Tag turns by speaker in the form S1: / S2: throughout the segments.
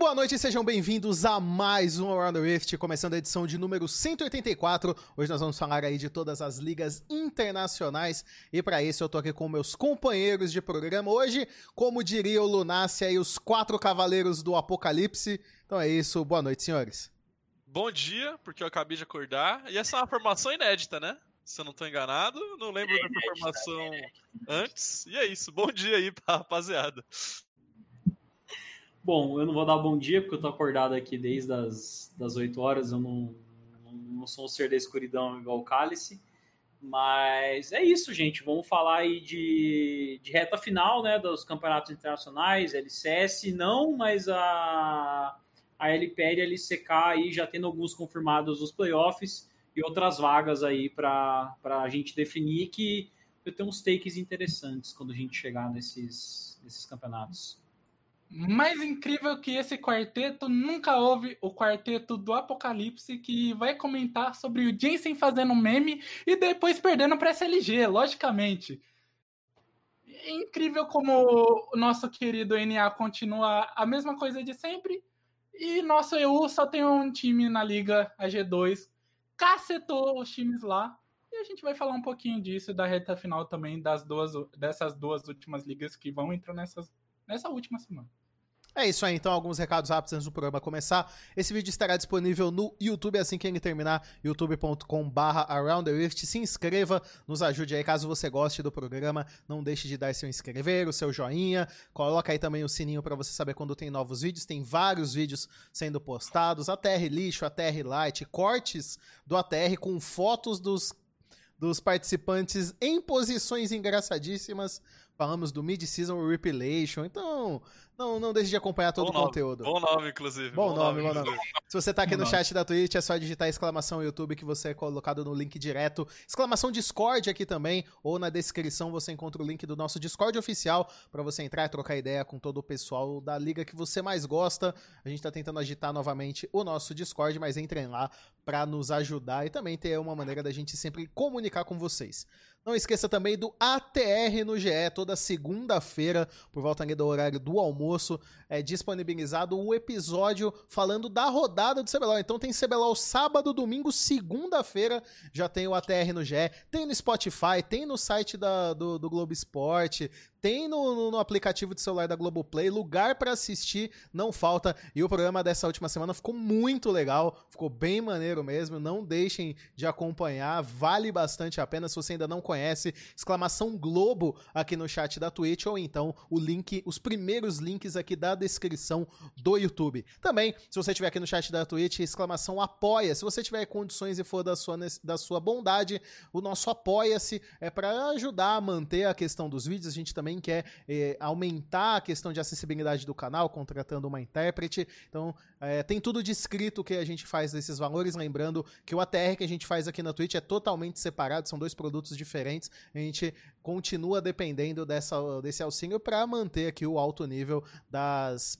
S1: boa noite e sejam bem-vindos a mais um Around the Rift, começando a edição de número 184. Hoje nós vamos falar aí de todas as ligas internacionais e para isso eu tô aqui com meus companheiros de programa. Hoje, como diria o Lunácia e os quatro cavaleiros do Apocalipse. Então é isso, boa noite, senhores.
S2: Bom dia, porque eu acabei de acordar. E essa é uma formação inédita, né? Se eu não tô enganado, não lembro é dessa formação antes. E é isso, bom dia aí pra rapaziada.
S3: Bom, eu não vou dar bom dia, porque eu tô acordado aqui desde as das 8 horas, eu não, não sou um ser da escuridão igual o Cálice. Mas é isso, gente. Vamos falar aí de, de reta final, né, dos campeonatos internacionais, LCS não, mas a, a LPL e a LCK aí já tendo alguns confirmados os playoffs e outras vagas aí para a gente definir que eu tenho uns takes interessantes quando a gente chegar nesses, nesses campeonatos.
S4: Mais incrível que esse quarteto, nunca houve o quarteto do Apocalipse que vai comentar sobre o Jensen fazendo meme e depois perdendo para SLG, logicamente. É incrível como o nosso querido NA continua a mesma coisa de sempre e nosso EU só tem um time na liga, a G2, cacetou os times lá. E a gente vai falar um pouquinho disso da reta final também das duas dessas duas últimas ligas que vão entrar nessas, nessa última semana.
S1: É isso aí, então, alguns recados rápidos antes do programa começar. Esse vídeo estará disponível no YouTube assim que ele terminar, youtube.com/barra Se inscreva, nos ajude aí, caso você goste do programa. Não deixe de dar seu inscrever, o seu joinha. Coloca aí também o sininho para você saber quando tem novos vídeos. Tem vários vídeos sendo postados: ATR lixo, ATR light, cortes do ATR com fotos dos dos participantes em posições engraçadíssimas falamos do Mid-Season Repilation. Então, não, não deixe de acompanhar todo bom o conteúdo.
S2: Bom nome, inclusive.
S1: Bom, bom nome, nome, bom nome. Se você tá aqui bom no chat da Twitch, é só digitar exclamação YouTube que você é colocado no link direto. Exclamação Discord aqui também, ou na descrição você encontra o link do nosso Discord oficial para você entrar e trocar ideia com todo o pessoal da liga que você mais gosta. A gente tá tentando agitar novamente o nosso Discord, mas entrem lá para nos ajudar e também ter uma maneira da gente sempre comunicar com vocês. Não esqueça também do ATR no GE, toda segunda-feira, por volta do horário do almoço, é disponibilizado o episódio falando da rodada do CBLOL. Então tem CBLOL sábado, domingo, segunda-feira, já tem o ATR no GE, tem no Spotify, tem no site da, do, do Globo Esporte, tem no, no, no, aplicativo de celular da Globoplay, lugar para assistir não falta. E o programa dessa última semana ficou muito legal, ficou bem maneiro mesmo. Não deixem de acompanhar, vale bastante a pena. Se você ainda não conhece, exclamação Globo aqui no chat da Twitch, ou então o link, os primeiros links aqui da descrição do YouTube. Também, se você estiver aqui no chat da Twitch, exclamação apoia. Se você tiver condições e for da sua, da sua bondade, o nosso apoia-se é para ajudar a manter a questão dos vídeos. A gente também também quer é, aumentar a questão de acessibilidade do canal, contratando uma intérprete. Então, é, tem tudo descrito que a gente faz desses valores. Lembrando que o ATR que a gente faz aqui na Twitch é totalmente separado, são dois produtos diferentes. A gente continua dependendo dessa, desse auxílio para manter aqui o alto nível das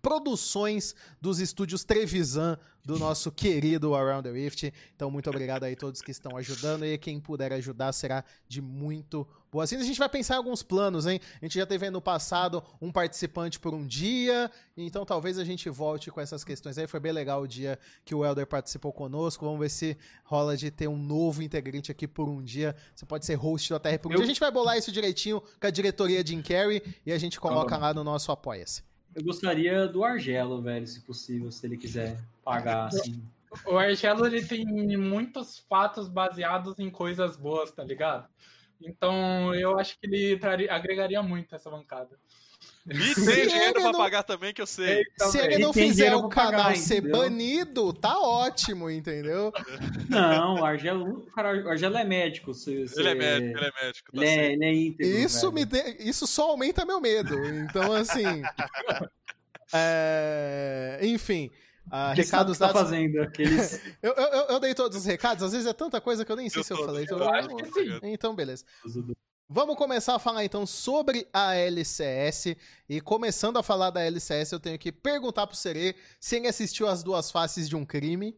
S1: produções dos estúdios Trevisan do nosso querido Around the Rift. Então, muito obrigado aí a todos que estão ajudando e quem puder ajudar será de muito boa. Assim, a gente vai pensar em alguns planos, hein? A gente já teve no passado um participante por um dia, então talvez a gente volte com essas questões aí. Foi bem legal o dia que o Elder participou conosco. Vamos ver se rola de ter um novo integrante aqui por um dia. Você pode ser host do ATR por um Eu... dia. A gente vai bolar isso direitinho com a diretoria de Carry e a gente coloca lá no nosso Apoia-se.
S3: Eu gostaria do Argelo, velho, se possível, se ele quiser pagar assim.
S4: O Argelo ele tem muitos fatos baseados em coisas boas, tá ligado? Então eu acho que ele traria, agregaria muito essa bancada.
S2: E tem dinheiro pra não... pagar também, que eu sei.
S1: Então, se ele não fizer o canal pagar, ser entendeu? banido, tá ótimo, entendeu?
S3: Não, o Argelo, cara, o Argelo é médico. Se,
S2: se... Ele é médico, ele é médico.
S3: Tá ele, é, ele é íntegro,
S1: isso, me de... isso só aumenta meu medo. Então, assim. é... Enfim. Uh, recados
S3: tá dados... fazendo aqueles.
S1: eu, eu, eu, dei todos os recados, às vezes é tanta coisa que eu nem sei eu se eu falei. Então, eu
S2: acho que sim.
S1: então beleza. Vamos começar a falar então sobre a LCS. E começando a falar da LCS, eu tenho que perguntar pro Serê se ele assistiu as duas faces de um crime.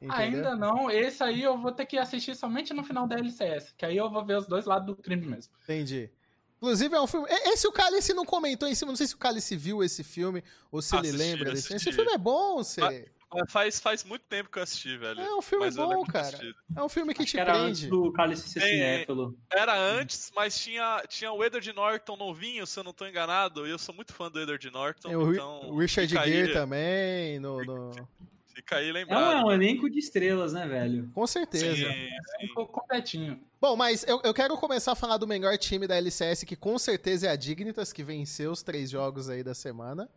S4: Entendeu? Ainda não. Esse aí eu vou ter que assistir somente no final da LCS. Que aí eu vou ver os dois lados do crime mesmo.
S1: Entendi. Inclusive, é um filme. Esse o Cálice não comentou em cima. Não sei se o Cálice viu esse filme ou se ele
S2: Assisti,
S1: lembra desse. Esse
S2: assisti.
S1: filme é bom, você.
S2: Faz, faz muito tempo que eu assisti, velho.
S1: É um filme
S2: Mas eu
S1: bom, cara.
S2: assistido.
S1: É um filme que
S3: Acho
S1: te
S3: que era antes
S1: prende.
S3: do Cálice
S2: É,
S3: cinéfilo.
S2: Era antes, mas tinha, tinha o Edward Norton novinho, se eu não tô enganado. E eu sou muito fã do Edward Norton.
S1: O, Ri-
S2: então
S1: o Richard Gere
S2: aí,
S1: também. No, no-
S2: Fica aí
S3: É um,
S2: lembrado.
S3: é um elenco de estrelas, né, velho?
S1: Com certeza.
S2: Sim, sim.
S4: Ficou completinho.
S1: Bom, mas eu, eu quero começar a falar do melhor time da LCS, que com certeza é a Dignitas, que venceu os três jogos aí da semana.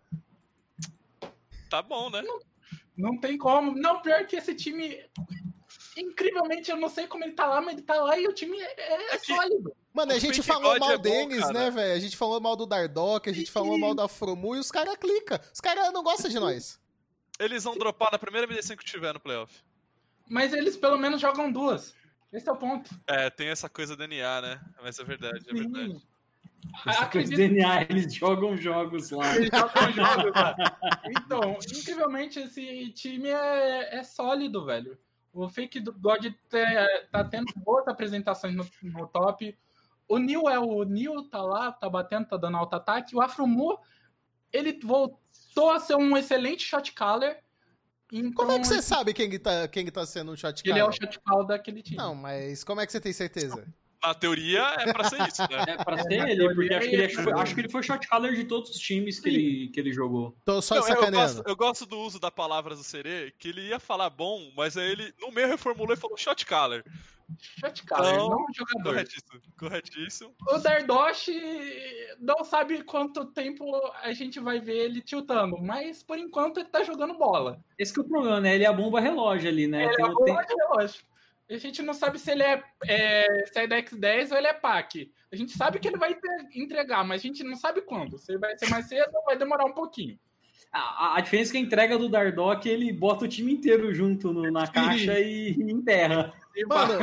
S2: Tá bom, né?
S4: Não tem como. Não, pior que esse time. Incrivelmente, eu não sei como ele tá lá, mas ele tá lá e o time é, é
S2: É que-
S4: sólido.
S1: Mano, a gente falou
S2: God
S1: mal
S2: é bom,
S1: deles,
S2: cara.
S1: né, velho? A gente falou mal do Dardock, a gente falou mal da Fromu e os caras clicam. Os caras não gostam de nós.
S2: Eles vão dropar na primeira MD5 que tiver no playoff.
S4: Mas eles pelo menos jogam duas. Esse é o ponto.
S2: É, tem essa coisa DNA, né? Mas é verdade, é verdade.
S4: Acredito
S3: DNA, eles jogam jogos lá.
S4: Eles jogam jogos, cara. Então, incrivelmente, esse time é, é sólido, velho. O Fake God tá, tá tendo boas apresentações no, no top. O Neil é o Neil, tá lá, tá batendo, tá dando alto ataque. O Afromu, ele voltou a ser um excelente shot caller. Então,
S1: Como é que você sabe quem que tá, quem que tá sendo um shot
S4: Ele é o
S1: caller?
S4: shot call daquele time.
S1: Não, mas como é que você tem certeza?
S2: Na teoria é pra ser isso, né?
S3: É pra ser
S4: na
S3: ele, porque acho que ele,
S4: é
S3: acho, que ele foi shot caller de todos os times que ele, que ele jogou.
S1: Tô só
S2: Não, eu, gosto, eu gosto do uso da palavra do Serê, que ele ia falar bom, mas aí ele no meio reformulou e falou shot caller.
S4: Shot caller,
S2: Não,
S4: não jogador.
S2: Corretíssimo. Corretíssimo.
S4: O Dardosh não sabe quanto tempo a gente vai ver ele tiltando, mas por enquanto ele tá jogando bola.
S3: Esse que é o problema, né? Ele é a bomba relógio ali, né?
S4: Ele é
S3: Tem-
S4: a bola
S3: tem-
S4: relógio. A gente não sabe se ele é, é Sedex 10 ou ele é PAC. A gente sabe que ele vai entre- entregar, mas a gente não sabe quando. Se vai ser mais cedo ou vai demorar um pouquinho.
S3: A, a- a diferença é que a entrega do Dardock, ele bota o time inteiro junto no- na caixa e, e enterra.
S4: E
S1: Mano.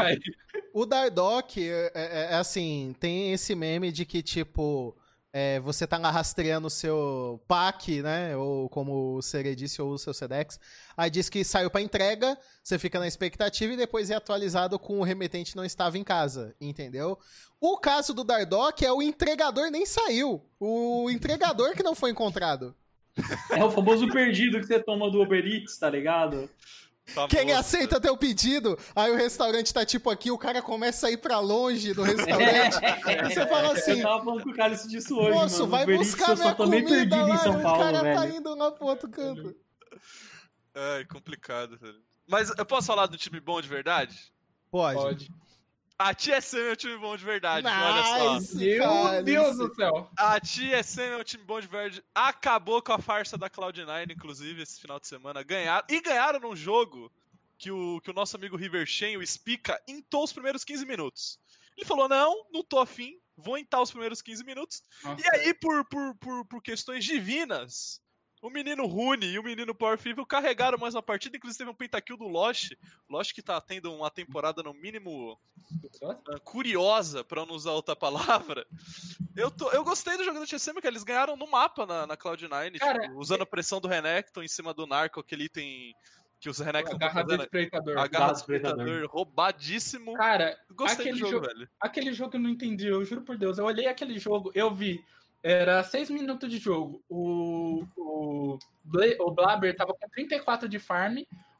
S1: O Dardock, é, é- é assim, tem esse meme de que, tipo, é, você tá lá rastreando o seu pack, né? Ou como o Sere disse, ou o seu Sedex. Aí diz que saiu pra entrega, você fica na expectativa e depois é atualizado com o remetente não estava em casa, entendeu? O caso do Dardock é o entregador nem saiu. O entregador que não foi encontrado.
S3: É o famoso perdido que você toma do Uber Eats, tá ligado?
S2: Tá
S1: Quem aceita teu pedido, aí o restaurante tá tipo aqui, o cara começa a ir pra longe do restaurante. Aí você fala assim,
S3: Eu tava falando com o Cálice disso hoje,
S1: Moço,
S3: mano.
S1: vai buscar minha comida lá
S3: em São
S1: e o
S3: Paulo,
S1: cara tá
S3: velho.
S1: indo lá pro outro canto.
S2: É complicado, velho. Mas eu posso falar do time bom de verdade?
S1: Pode.
S4: Pode.
S2: A TSM é um time bom de verdade, olha só.
S1: Nice,
S4: Meu Deus do céu.
S2: A TSM é um time bom de verdade. Acabou com a farsa da Cloud9, inclusive, esse final de semana. Ganharam. E ganharam num jogo que o, que o nosso amigo River Shen, o Spica, intou os primeiros 15 minutos. Ele falou: não, não tô afim, vou intar os primeiros 15 minutos.
S4: Nossa.
S2: E aí, por, por, por, por questões divinas, o menino Rune e o menino Power Fever carregaram mais uma partida. Inclusive, teve um pentakill do Lost. Lost que tá tendo uma temporada, no mínimo, ah, curiosa, pra não usar outra palavra. Eu, tô, eu gostei do jogo da TSM, que eles ganharam no mapa na, na Cloud9,
S4: Cara,
S2: tipo, usando a pressão do Renekton em cima do Narco, aquele item que os Renekton estão
S4: Agarrador
S2: fazendo.
S4: espreitador.
S2: A garra
S3: Garra
S2: do
S3: do espreitador.
S2: roubadíssimo.
S4: Cara,
S2: Gostei do
S4: aquele
S2: jogo,
S4: jogo-
S2: velho.
S4: aquele jogo eu não entendi, eu juro por Deus. Eu olhei aquele jogo, eu vi. Era 6 minutos de jogo. O, o, o Blaber tava com 34 de farm.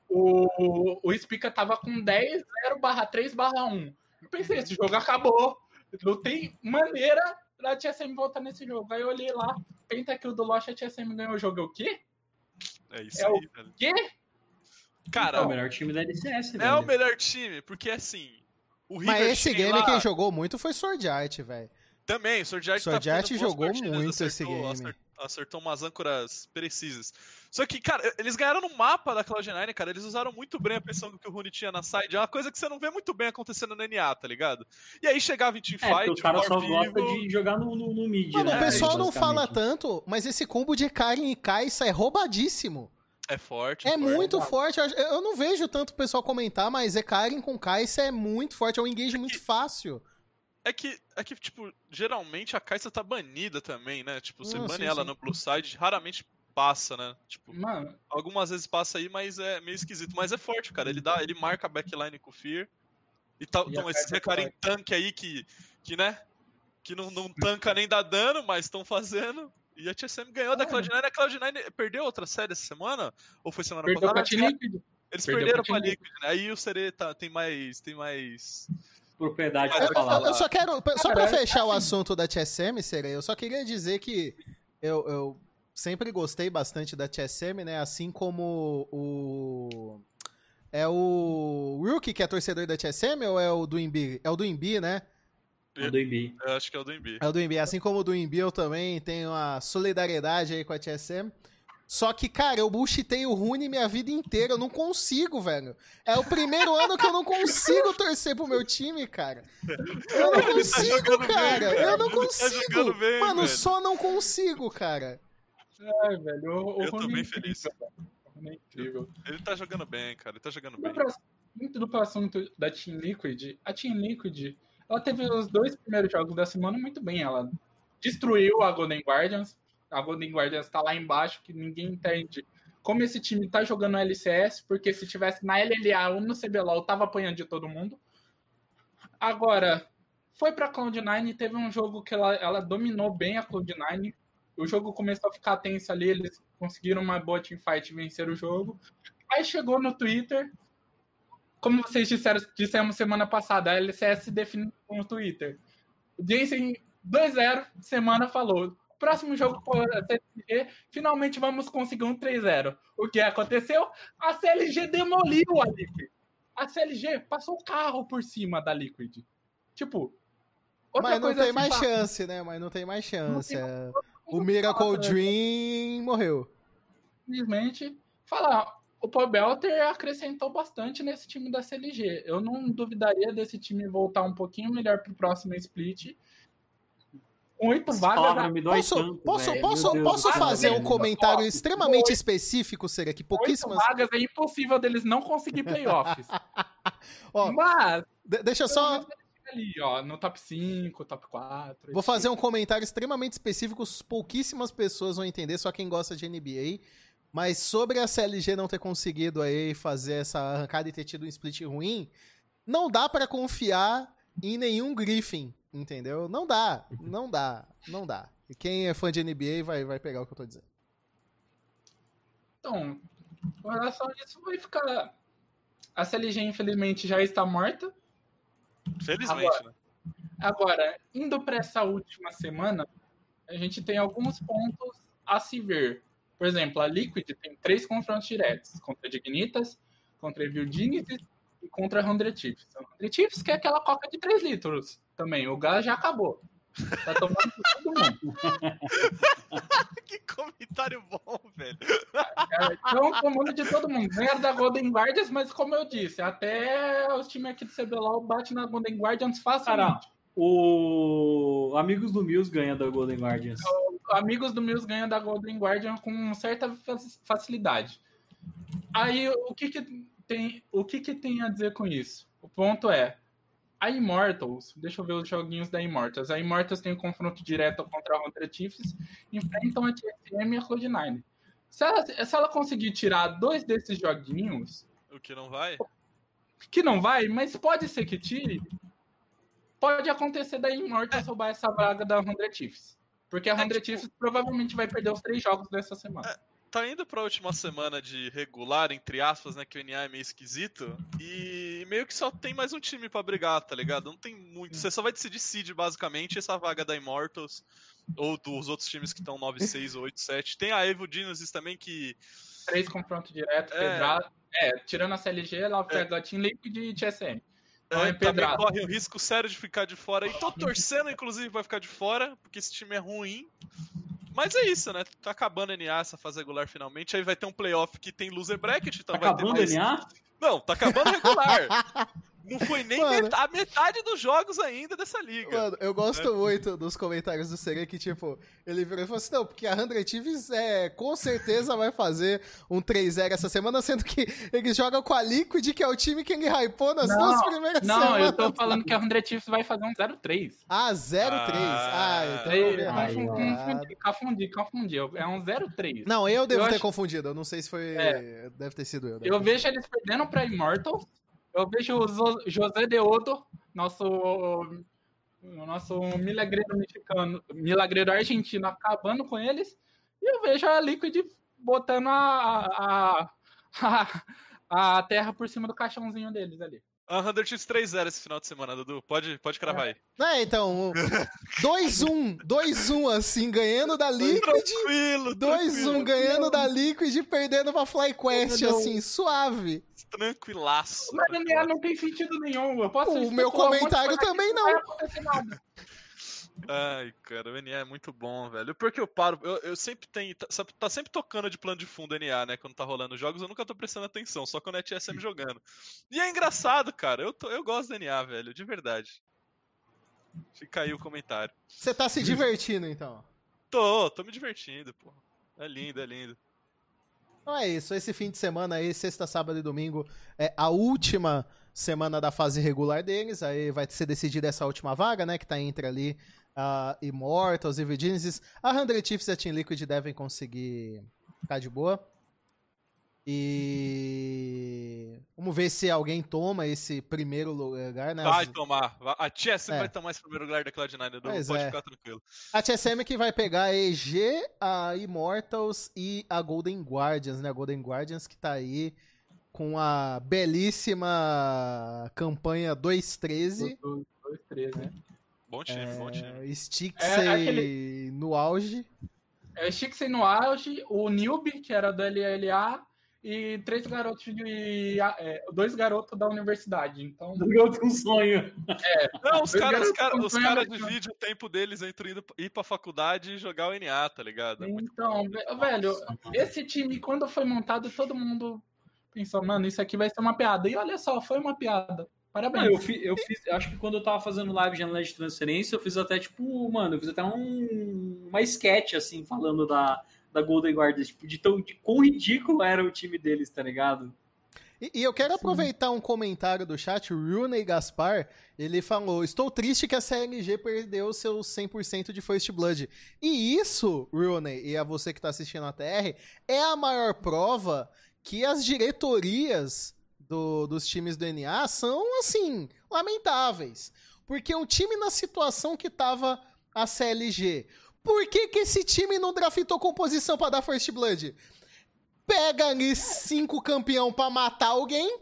S4: O, o Spica tava com 10, 0 barra 3 barra 1. Eu pensei, esse jogo acabou. Não tem maneira da TSM voltar nesse jogo. Aí eu olhei lá, pentakill do Lost, a TSM ganhou o jogo. Eu, o quê?
S2: É isso
S4: É o
S2: aí, velho.
S4: Quê?
S2: Cara,
S3: É o melhor time da LCS,
S2: é
S3: velho.
S2: o melhor time, porque assim. O River
S1: Mas esse game
S2: lá,
S1: quem jogou muito foi Sword Art, velho.
S2: Também, o Sword Art
S1: Sword
S2: tá
S1: Art jogou muito esse
S2: acertou-
S1: game.
S2: acer- Acertou umas âncoras precisas. Só que, cara, eles ganharam no mapa da Cloud9, cara. Eles usaram muito bem a pressão que o Rune tinha na side. É uma coisa que você não vê muito bem acontecendo no NA, tá ligado? E aí chegava em
S3: É,
S2: teamfight,
S3: os caras
S2: o
S3: só
S2: Power
S3: gostam
S2: Vivo-
S3: de jogar no, no, no mid,
S1: Mano,
S3: né?
S1: o pessoal não
S3: basicamente.
S1: fala tanto, mas esse combo de Karen e Kai'Sa é roubadíssimo.
S2: É forte.
S1: É
S2: forte.
S1: muito forte. Eu eu não vejo tanto o pessoal comentar, mas é Karen com Kai'Sa é muito forte. É um engage muito fácil.
S2: É que, é que, tipo, geralmente a Kai'Sa tá banida também, né? Tipo, você
S1: Ah,
S2: bane
S1: sim,
S2: ela
S1: sim.
S2: no blue side, raramente passa, né? Tipo,
S4: Mano,
S2: algumas vezes passa aí, mas é meio esquisito. Mas é forte, cara. Ele dá, ele marca a backline com o Fear. E tal,
S4: E
S2: então,
S4: a
S2: esse
S4: Kai'Sa é
S2: Recarim tanque aí que, que, né? que não, não tanca nem dá dano, mas estão fazendo. E a TSM ganhou da Cloud9. A Cloud9 perdeu outra série essa semana? Ou foi semana
S4: Perdeu
S2: passada?
S4: Liquid.
S2: Eles
S4: Perdeu
S2: perderam
S4: pra
S2: Liquid, né? Aí o Serê tá- tem mais. Tem mais.
S3: Propriedade
S1: Eu,
S3: falar.
S1: eu- eu só quero, só pra
S4: Cara,
S1: fechar o assunto da TSM, Serei, eu só queria dizer que eu, eu sempre gostei bastante da TSM, né? Assim como o. É o Rookie que é torcedor da TSM ou é o do Imbi? É o do Imbi, né?
S3: O do IB.
S2: Eu acho que é o do Embi.
S1: É o do Imbi. Assim como o do Imbi, eu também tenho uma solidariedade aí com a TSM. Só que, cara, eu bullshitei o Rune minha vida inteira. Eu não consigo, velho. É o primeiro ano que eu não consigo torcer pro meu time, cara. Eu não
S2: Ele tá
S1: consigo,
S2: jogando bem,
S1: cara. Eu não
S2: Ele tá
S1: consigo.
S2: jogando bem,
S1: Mano,
S2: velho.
S1: só não consigo, cara.
S4: Ai, velho. O, o
S2: Eu tô
S4: é
S2: bem
S4: incrível,
S2: feliz.
S4: Rony é incrível.
S2: Ele tá jogando bem, cara. Ele tá jogando bem.
S4: Indo pro assunto da Team Liquid, a Team Liquid, ela teve os dois primeiros jogos da semana muito bem. Ela destruiu a Golden Guardians. A Golden Guardians tá lá embaixo, que ninguém entende como esse time tá jogando no LCS, porque se tivesse na LLA ou no CBLOL, tava apanhando de todo mundo. Agora, foi pra Cloud9 e teve um jogo que ela, ela dominou bem a Cloud9. O jogo começou a ficar tenso ali, eles conseguiram uma boa teamfight e vencer o jogo. Aí chegou no Twitter, como vocês disseram, dissemos semana passada, a LCS se define no Twitter. O Jensen 2-0, semana falou. Próximo jogo for a CLG, finalmente vamos conseguir um 3-0. O que aconteceu? A CLG demoliu a Liquid. A CLG passou o carro por cima da Liquid. Tipo, outra
S1: Mas não
S4: coisa
S1: tem
S4: a
S1: mais
S4: citar,
S1: chance, né? Mas não tem mais chance.
S4: tem
S1: é. O Miracle Dream morreu.
S4: simplesmente falar. O Paul Belter acrescentou bastante nesse time da CLG. Eu não duvidaria desse time voltar um pouquinho melhor pro próximo split. Com Oito vagas.
S3: palavra
S4: a-
S3: me dói
S1: Posso,
S3: tanto,
S1: posso,
S3: velho.
S1: posso,
S3: Deus
S1: posso fazer um comentário extremamente
S4: oito-
S1: específico, Será? Que
S4: Oito
S1: pouquíssimas.
S4: vagas é impossível deles não conseguir playoffs.
S1: Ó,
S4: Mas,
S1: de- deixa só.
S4: ali, ó, no top 5, top 4.
S1: Vou fazer um comentário extremamente específico, pouquíssimas pessoas vão entender, só quem gosta de NBA. Mas sobre a CLG não ter conseguido aí fazer essa arrancada e ter tido um split ruim, não dá pra confiar em nenhum Griffin, entendeu? Não dá, não dá, não dá. E quem é fã de NBA vai, vai pegar o que eu tô dizendo.
S4: Então, com relação a isso, vai ficar. A CLG, infelizmente, já está morta.
S2: Felizmente, né?
S4: Agora, indo para essa última semana, a gente tem alguns pontos a se ver. Por exemplo, a Liquid tem três confrontos diretos: contra Dignitas, contra Dignity e contra a 100 Chiefs. A 100 Chiefs que é aquela coca de 3 litros também. O gás já acabou. Tá tomando por todo mundo.
S2: que comentário bom, velho.
S4: Então, tomando de todo mundo. Ganharam da Golden Guardians, mas como eu disse, até os times aqui do CBLOL batem na Golden Guardians facilmente.
S3: O Amigos do Mills ganha da Golden Guardians.
S4: amigos do Mills ganham da Golden Guardian com certa fa- facilidade. Aí o que que tem, o que que tem a dizer com isso? O ponto é a Immortals, deixa eu ver os joguinhos da Immortals. A Immortals tem um confronto direto contra a Hunter Chiefs, enfrentam a TSM e a Cloud9. Se ela, se ela conseguir tirar dois desses joguinhos,
S2: O que não vai?
S4: que não vai, mas pode ser que tire, pode acontecer da Immortals roubar essa vaga da 100 Chiefs. Porque a
S2: É,
S4: 100
S2: tipo-
S4: Chiefs provavelmente vai perder os três jogos dessa semana.
S2: Tá indo pra última semana de regular, entre aspas, né? Que o NA é meio esquisito. E meio que só tem mais um time pra brigar, tá ligado? Não tem muito. Você só vai decidir seed, basicamente, essa vaga da Immortals. Ou dos outros times que estão 9-6 ou 8-7. Tem a Evo Genesis também que.
S4: Três confrontos direto,
S2: É.
S4: pedrada. É, tirando a CLG, ela pega Team Liquid e TSM. Então é
S2: É, também corre o risco sério de ficar de fora. E tô torcendo, inclusive, pra ficar de fora, porque esse time é ruim. Mas é isso, né? Tá acabando a NA essa fase regular finalmente. Aí vai ter um playoff que tem loser bracket, então
S3: Tá
S2: vai
S3: acabando
S2: ter mais...
S3: NA?
S2: Não, tá acabando regular. Não foi nem
S1: Mano.
S2: a metade dos jogos ainda dessa liga.
S1: Mano, eu
S2: É.
S1: gosto muito dos comentários do Serê que, tipo, ele virou e falou assim: não, porque a 100 Chiefs é, com certeza vai fazer um 3-0 essa semana, sendo que eles jogam com a Liquid, que é o time que ele hypou nas
S4: Não,
S1: duas primeiras
S4: Não,
S1: semanas.
S4: eu tô falando que a 100 Chiefs vai fazer um 0-3.
S1: Ah, 0-3. Ah,
S2: Ah.
S1: então.
S4: Confundi, confundi, confundi. É um 0-3.
S1: Não, eu devo
S4: Eu
S1: ter
S4: acho-
S1: confundido. Eu não sei se foi.
S4: É.
S1: Deve ter sido eu. né?
S4: Eu vejo eles perdendo pra Immortals. Eu vejo o José Deodo, nosso nosso milagreiro mexicano, milagreiro argentino acabando com eles. E eu vejo a Liquid botando a, a, a, a terra por cima do caixãozinho deles ali.
S2: A 100x 3-0 esse final de semana, Dudu. Pode, pode cravar aí.
S1: É, então, 2-1, 2-1 assim, ganhando da Liquid.
S2: Tranquilo,
S1: 2-1 ganhando da Liquid e perdendo pra FlyQuest,
S4: Não.
S1: assim, suave.
S2: Tranquilaço.
S4: Mas NA não tem sentido nenhum. Eu posso
S1: O meu comentário também
S4: que
S1: não.
S2: Ai, cara, o NA é muito bom, velho. Porque eu paro, eu, eu sempre tenho. Tá, tá sempre tocando de plano de fundo NA, né? Quando tá rolando jogos, eu nunca tô prestando atenção, só quando é TSM jogando. E é engraçado, cara. Eu, tô, eu gosto do NA, velho, de verdade. Fica aí o comentário.
S1: Você tá se divertindo, então.
S2: Tô, tô me divertindo, pô. É lindo, é lindo.
S1: Então é isso, esse fim de semana aí, sexta, sábado e domingo, é a última semana da fase regular deles, aí vai ser decidida essa última vaga, né, que tá entre ali a Immortals e Virginities. A 100 Chiefs e a Team Liquid devem conseguir ficar de boa. E vamos ver se alguém toma esse primeiro lugar, né?
S2: Vai tomar. A TSM
S1: É.
S2: vai tomar esse primeiro lugar da Cloud9, Dudu.
S1: Pois
S2: Pode
S1: é.
S2: ficar tranquilo.
S1: A TSM que vai pegar a EG, a Immortals e a Golden Guardians, né? A Golden Guardians que tá aí com a belíssima campanha 2-13.
S4: Dois, dois, três, né?
S2: Bom time, bom time.
S1: É, Stixey
S4: É aquele-
S1: no auge.
S4: É Chixen no auge, o Nilby, que era do LLA, e três garotos de. é, dois garotos da universidade. Então,
S3: Garoto com sonho.
S2: Não, os caras cara, os cara dividem o tempo deles entre ir pra faculdade e jogar o NA, tá ligado? É
S4: então
S2: bom.
S4: velho, esse time, quando foi montado, todo mundo pensou, mano, isso aqui vai ser uma piada. E olha só, foi uma piada.
S3: Não,
S4: Parabéns.
S3: eu, fiz, eu fiz, acho que quando eu tava fazendo live de janela de transferência, eu fiz até, tipo, mano, eu fiz até um, uma sketch, assim, falando da, da Golden Guardians, tipo, de, tão, de quão ridículo era o time deles, tá ligado?
S1: E, e eu quero aproveitar um comentário do chat, o Rune Gaspar, ele falou, estou triste que a CLG perdeu seus 100% de First Blood. E isso, Rune, e a você que está assistindo a TR, é a maior prova que as diretorias do- dos times do NA são, assim, lamentáveis. Porque um time na situação que tava a CLG, por que, que esse time não draftou composição para dar First Blood? Pega ali cinco campeão pra matar alguém,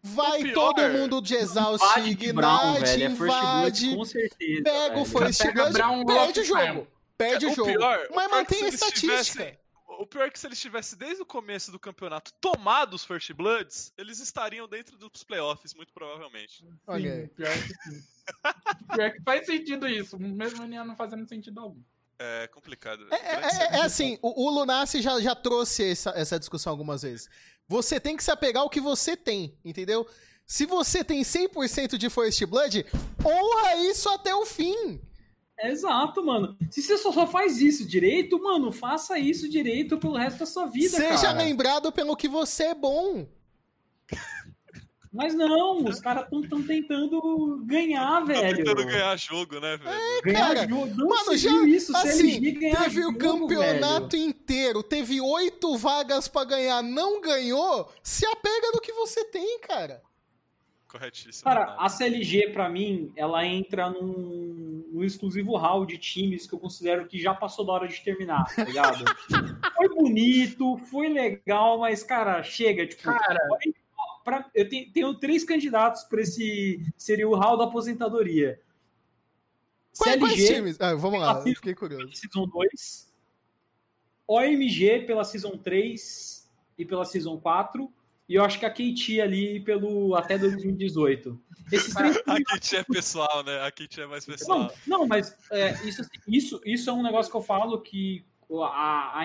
S1: vai
S2: pior-
S1: todo mundo de Exaust, Ignite,
S3: é Blood
S1: invade,
S3: certeza.
S1: pega o. First Blood,
S4: Brown
S1: perde o jogo. Perde o,
S2: O
S1: jogo.
S2: o
S1: mas
S2: pior é
S1: mantém a estatística.
S2: tivessem- O pior é que se eles tivessem desde o começo do campeonato tomado os First Bloods, eles estariam dentro dos playoffs, muito provavelmente.
S1: Olha
S4: pior que sim. pior que faz sentido isso, mesmo não fazendo sentido algum.
S2: É complicado.
S1: É, é- é- é assim, o, o Lunassi já, já trouxe essa, essa discussão algumas vezes. Você tem que se apegar ao que você tem, entendeu? Se você tem 100% de First Blood, honra isso até o fim.
S3: Exato, mano. Se você só, só faz isso direito, mano, faça isso direito pelo resto da sua vida,
S1: Seja
S3: cara.
S1: lembrado pelo que você é bom.
S3: Mas não, os caras estão tentando ganhar,
S2: Tá
S3: velho.
S2: tentando ganhar jogo, né, velho?
S3: Ganhar
S1: cara.
S3: jogo. Não
S1: Mano, já,
S3: isso,
S1: assim, teve o
S3: jogo,
S1: campeonato
S3: velho.
S1: inteiro, teve oito vagas pra ganhar, não ganhou, se apega no que você tem, cara.
S2: Corretíssimo.
S3: Cara,
S2: né?
S3: a CLG, pra mim, ela entra num, num exclusivo hall de times que eu considero que já passou da hora de terminar, tá ligado? foi bonito, foi legal, mas, cara, chega, tipo.
S4: Cara,
S3: pra- eu tenho, tenho três candidatos pra esse. Seria o hall da aposentadoria.
S1: Quais, quais
S3: CLG,
S1: times? Ah, vamos lá,
S3: Assim,
S1: fiquei curioso.
S3: Season 2. OMG pela Season 3 e pela Season 4. E eu acho que a KT ali pelo até 2018. Esses três
S2: A kit é pessoal, né? A kit é mais
S3: Não,
S2: pessoal.
S3: não, mas é, isso, isso, isso é um negócio que eu falo que a,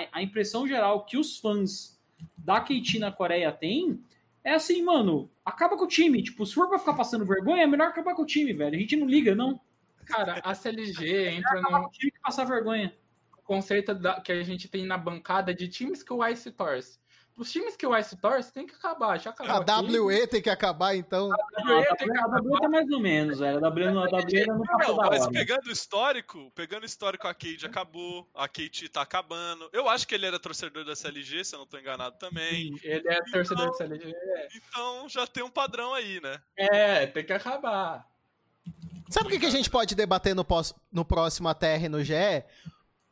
S3: a, a impressão geral que os fãs da KT na Coreia têm é assim, mano, acaba com o time. Tipo, se for pra ficar passando vergonha, é melhor acabar com o time, velho. A gente não liga, não.
S4: cara, a CLG entra no
S3: O time que passar vergonha.
S4: conceito da- que a gente tem na bancada de times que o Ice torce. Os times que o Ice torce tem que acabar, já acabou.
S1: A
S4: aqui.
S1: WE tem que acabar, então.
S3: A
S4: WE tem que
S3: W- a W tá mais ou menos, velho. A W, não- a não da
S2: mas pegando o histórico, pegando o histórico, a Cade acabou, a KT tá acabando. Eu acho que ele era torcedor da SLG, se eu não tô enganado também.
S4: Sim, ele é torcedor de CLG.
S2: Então já tem um padrão aí, né?
S4: É, tem que acabar.
S1: Sabe o que, que a gente pode debater no, pós- no próximo ATR no GE?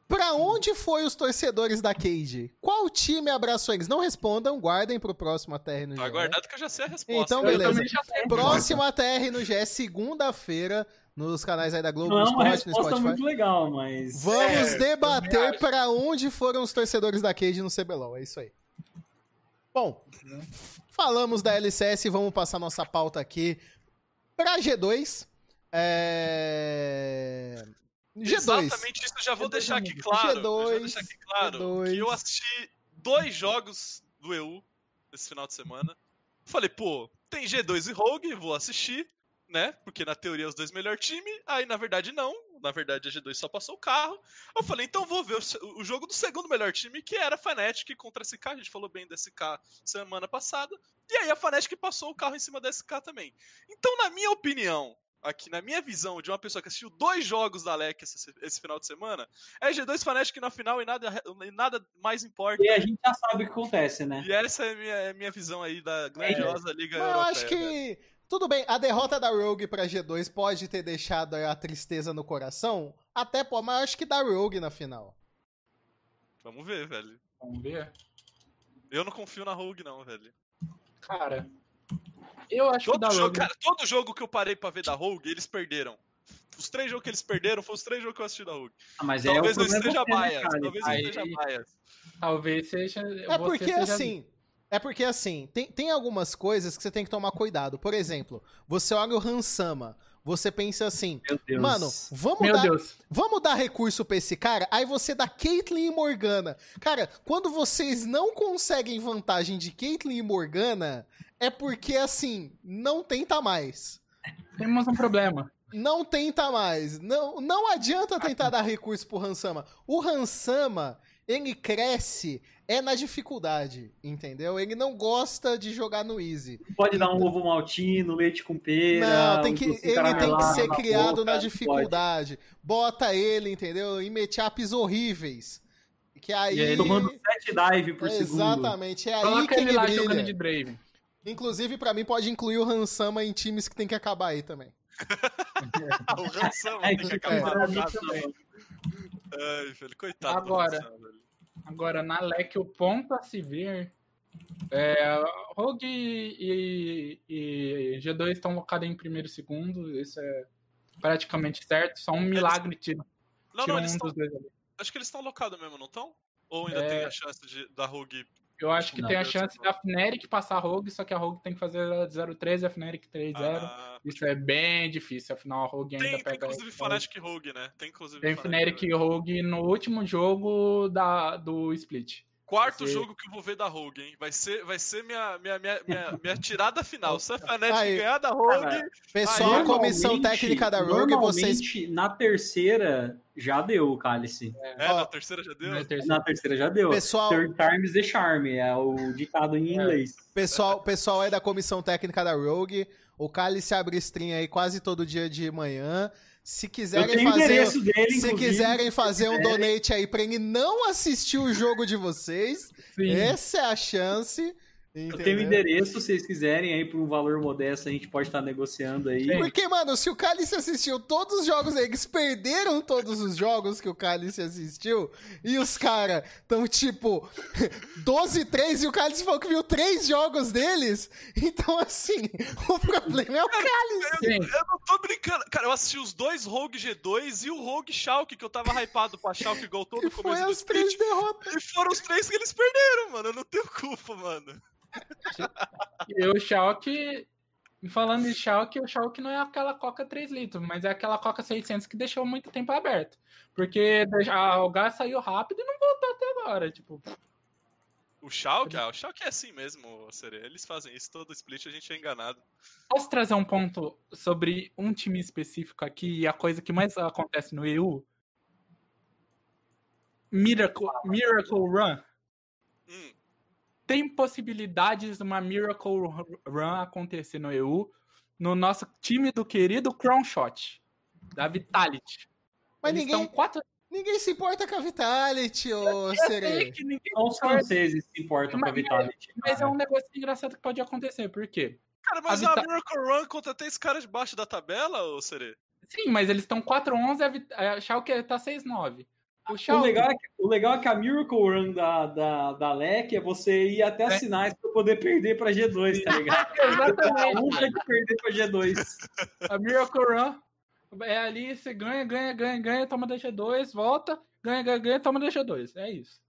S1: Pra onde foi os torcedores da Cage? Qual time abraçou eles? Não respondam, guardem pro próximo ATR no GE.
S2: Tá guardado que eu já sei a resposta.
S1: Então, beleza. Próximo ATR no GE, segunda-feira, nos canais aí da Globo,
S3: Não
S1: no
S3: é
S1: no
S3: resposta
S1: Spotify.
S3: muito legal, mas.
S1: Vamos
S4: É,
S1: debater pra onde foram os torcedores da Cage no CBLOL. É isso aí. Bom, falamos da LCS, vamos passar nossa pauta aqui pra G2. É... G2.
S2: Exatamente isso, eu já vou
S4: G2
S2: deixar aqui claro. eu já
S1: G2,
S2: vou deixar aqui claro
S1: G2.
S2: que eu assisti dois jogos do EU esse final de semana. Falei, pô, tem G2 e Rogue, vou assistir, né? Porque na teoria é os dois melhores times. Aí na verdade não. Na verdade a G2 só passou o carro. Eu falei, então vou ver o, o jogo do segundo melhor time, que era a Fnatic contra a SK. A gente falou bem da SK semana passada. E aí a Fnatic passou o carro em cima da SK também. Então, na minha opinião, aqui na minha visão de uma pessoa que assistiu dois jogos da LEC esse, esse final de semana, é G2 Fnatic na final e nada, e nada mais importa.
S3: E a gente já sabe o que acontece, né?
S2: E essa é a minha, é minha visão aí da grandiosa Liga
S1: Mas eu
S2: Europeia.
S1: acho que. Tudo bem, a derrota da Rogue pra G2 pode ter deixado a tristeza no coração. Até pô, mas eu acho que da Rogue na final.
S2: Vamos ver, velho.
S4: Vamos ver.
S2: Eu não confio na Rogue, não, velho.
S4: Cara, eu acho que
S2: Todo
S4: da
S2: jogo,
S4: Rogue...
S2: cara, todo jogo que eu parei pra ver da Rogue, eles perderam. Os três jogos que eles perderam foram os três jogos que eu assisti da Rogue.
S3: Ah, mas
S2: Talvez
S3: é o
S2: eu
S3: problema
S2: esteja
S3: você, né,
S2: bias. talvez eu
S4: Aí-
S2: esteja bias.
S4: talvez seja...
S1: É porque
S4: seja-
S1: assim. É porque assim, tem, tem algumas coisas que você tem que tomar cuidado. Por exemplo, você olha o Hansama, você pensa assim,
S3: Meu Deus.
S1: mano, vamos
S4: Meu
S1: dar,
S4: Deus.
S1: vamos dar recurso pra esse cara, aí você dá Caitlyn e Morgana. Cara, quando vocês não conseguem vantagem de Caitlyn e Morgana, é porque assim, não tenta mais.
S4: Temos um problema.
S1: Não tenta mais. Não, não adianta tentar dar recurso pro Hansama. O Hansama, ele cresce é na dificuldade, entendeu? Ele não gosta de jogar no easy.
S3: Pode dar um ovo maltino, leite com pera.
S1: Não, tem que, ele tem que ser
S3: na
S1: criado
S3: boca,
S1: na
S3: pode.
S1: dificuldade. Bota ele, entendeu? Em matchups horríveis. Que aí.
S4: E ele
S3: Tomando sete dive por segundo.
S1: Exatamente, é aí
S4: Coloca
S1: que
S4: ele
S1: ele
S4: lá jogando
S1: brilha.
S4: de Brave.
S1: Inclusive, pra mim, pode incluir o Hansama em times que tem que acabar aí também.
S2: o Hansama
S3: É,
S2: tem que acabar.
S3: também.
S2: Ai, velho, coitado do
S4: Agora.
S2: Hansama.
S4: Agora, na LEC, o ponto a se ver. É, Rogue e, e G2 estão locados em primeiro e segundo. Isso é praticamente certo. Só um milagre tira,
S2: Não,
S4: tira
S2: não,
S4: um
S2: eles
S4: dos
S2: estão.
S4: dois ali.
S2: Acho que eles estão locados mesmo, não estão? Ou ainda
S4: É.
S2: tem a chance de, da Rogue.
S4: Eu acho que
S3: Não,
S4: tem a chance da Fnatic passar a Rogue, só que a Rogue tem que fazer 0-3 e a Fnatic 3-0.
S2: Ah,
S4: Isso é bem difícil, afinal a Rogue ainda
S2: tem, tem
S4: pega.
S2: inclusive Fnatic e Rogue, né? Tem inclusive
S4: Tem
S2: Fnatic
S4: Fnatic e Rogue no último jogo da, do Split.
S2: Quarto
S4: Você-
S2: jogo que eu vou ver da Rogue, hein? Vai ser, vai ser minha, minha, minha, minha, minha tirada final. Se a Fnatic
S1: Aí.
S2: ganhar da Rogue,
S3: Cara,
S1: Pessoal,
S2: Aí,
S1: comissão técnica da Rogue, vocês.
S3: normalmente, Na terceira já deu o cálice.
S2: é,
S1: Ó,
S2: na terceira já deu.
S4: Na terceira.
S3: Na terceira já deu.
S1: Pessoal,
S3: Third times the charm, é o ditado em
S4: É.
S3: inglês.
S1: pessoal, pessoal aí da comissão técnica da Rogue. O Cálice abre stream aí quase todo dia de manhã. Se quiserem fazer.
S3: dele,
S1: Se quiserem fazer um donate aí pra ele não assistir o jogo de vocês,
S4: Sim.
S1: essa é a chance.
S3: Eu tenho
S1: Entendeu?
S3: endereço, se vocês quiserem, aí por um valor modesto a gente pode estar negociando aí.
S1: Porque, mano, se o Cálice assistiu todos os jogos, eles perderam todos os jogos que o Cálice assistiu, e os caras tão tipo 12-3 e o Cálice falou que viu três jogos deles. Então, assim, o problema é o Cálice.
S4: Sim.
S2: Eu não tô brincando. Cara, eu assisti os dois Rogue G2 e o Rogue Schalke, que eu tava hypado pra Schalke Gol todo
S1: E foi
S2: começo do
S1: as três derrotas.
S2: E foram os três que eles perderam, mano. Eu não tenho culpa, mano.
S4: E o Schalke, falando de Schalke, o Schalke não é aquela Coca 3 litros, mas é aquela Coca 600 que deixou muito tempo aberto. Porque o gás saiu rápido e não voltou até agora. Tipo,
S2: O Schalke? Ah, o Schalke é assim mesmo, Sere. Eles fazem isso todo split, a gente é enganado.
S4: posso trazer um ponto sobre um time específico aqui e a coisa que mais acontece no EU? Miracle, Miracle Run. Tem possibilidades de uma Miracle Run acontecer no EU no nosso time do querido Crown Shot, da Vitality.
S1: Mas
S4: Eles
S1: ninguém,
S4: quatro
S1: ninguém se importa com a Vitality, ô
S4: Eu sei
S1: Serê.
S4: que ninguém
S3: Só os franceses se importam com a Vitality.
S4: Mas é
S3: cara.
S4: um negócio engraçado que pode acontecer, por quê?
S2: Cara, mas
S4: A
S2: a,
S4: Vita-
S2: Miracle Run contra três caras debaixo da tabela, ô Sere?
S4: Sim, mas eles estão 4-11, a, Vit- a Schalke tá 6-9. O
S3: legal, é que, o legal é que a Miracle Run da, da, da LEC é você ir até as
S4: É.
S3: finais pra poder perder pra G2, tá ligado?
S4: Exatamente.
S3: Nunca que perder pra G2.
S4: A Miracle Run é ali, você ganha, ganha, ganha, ganha, toma DG2, volta, ganha, ganha, ganha, toma DG2. É isso.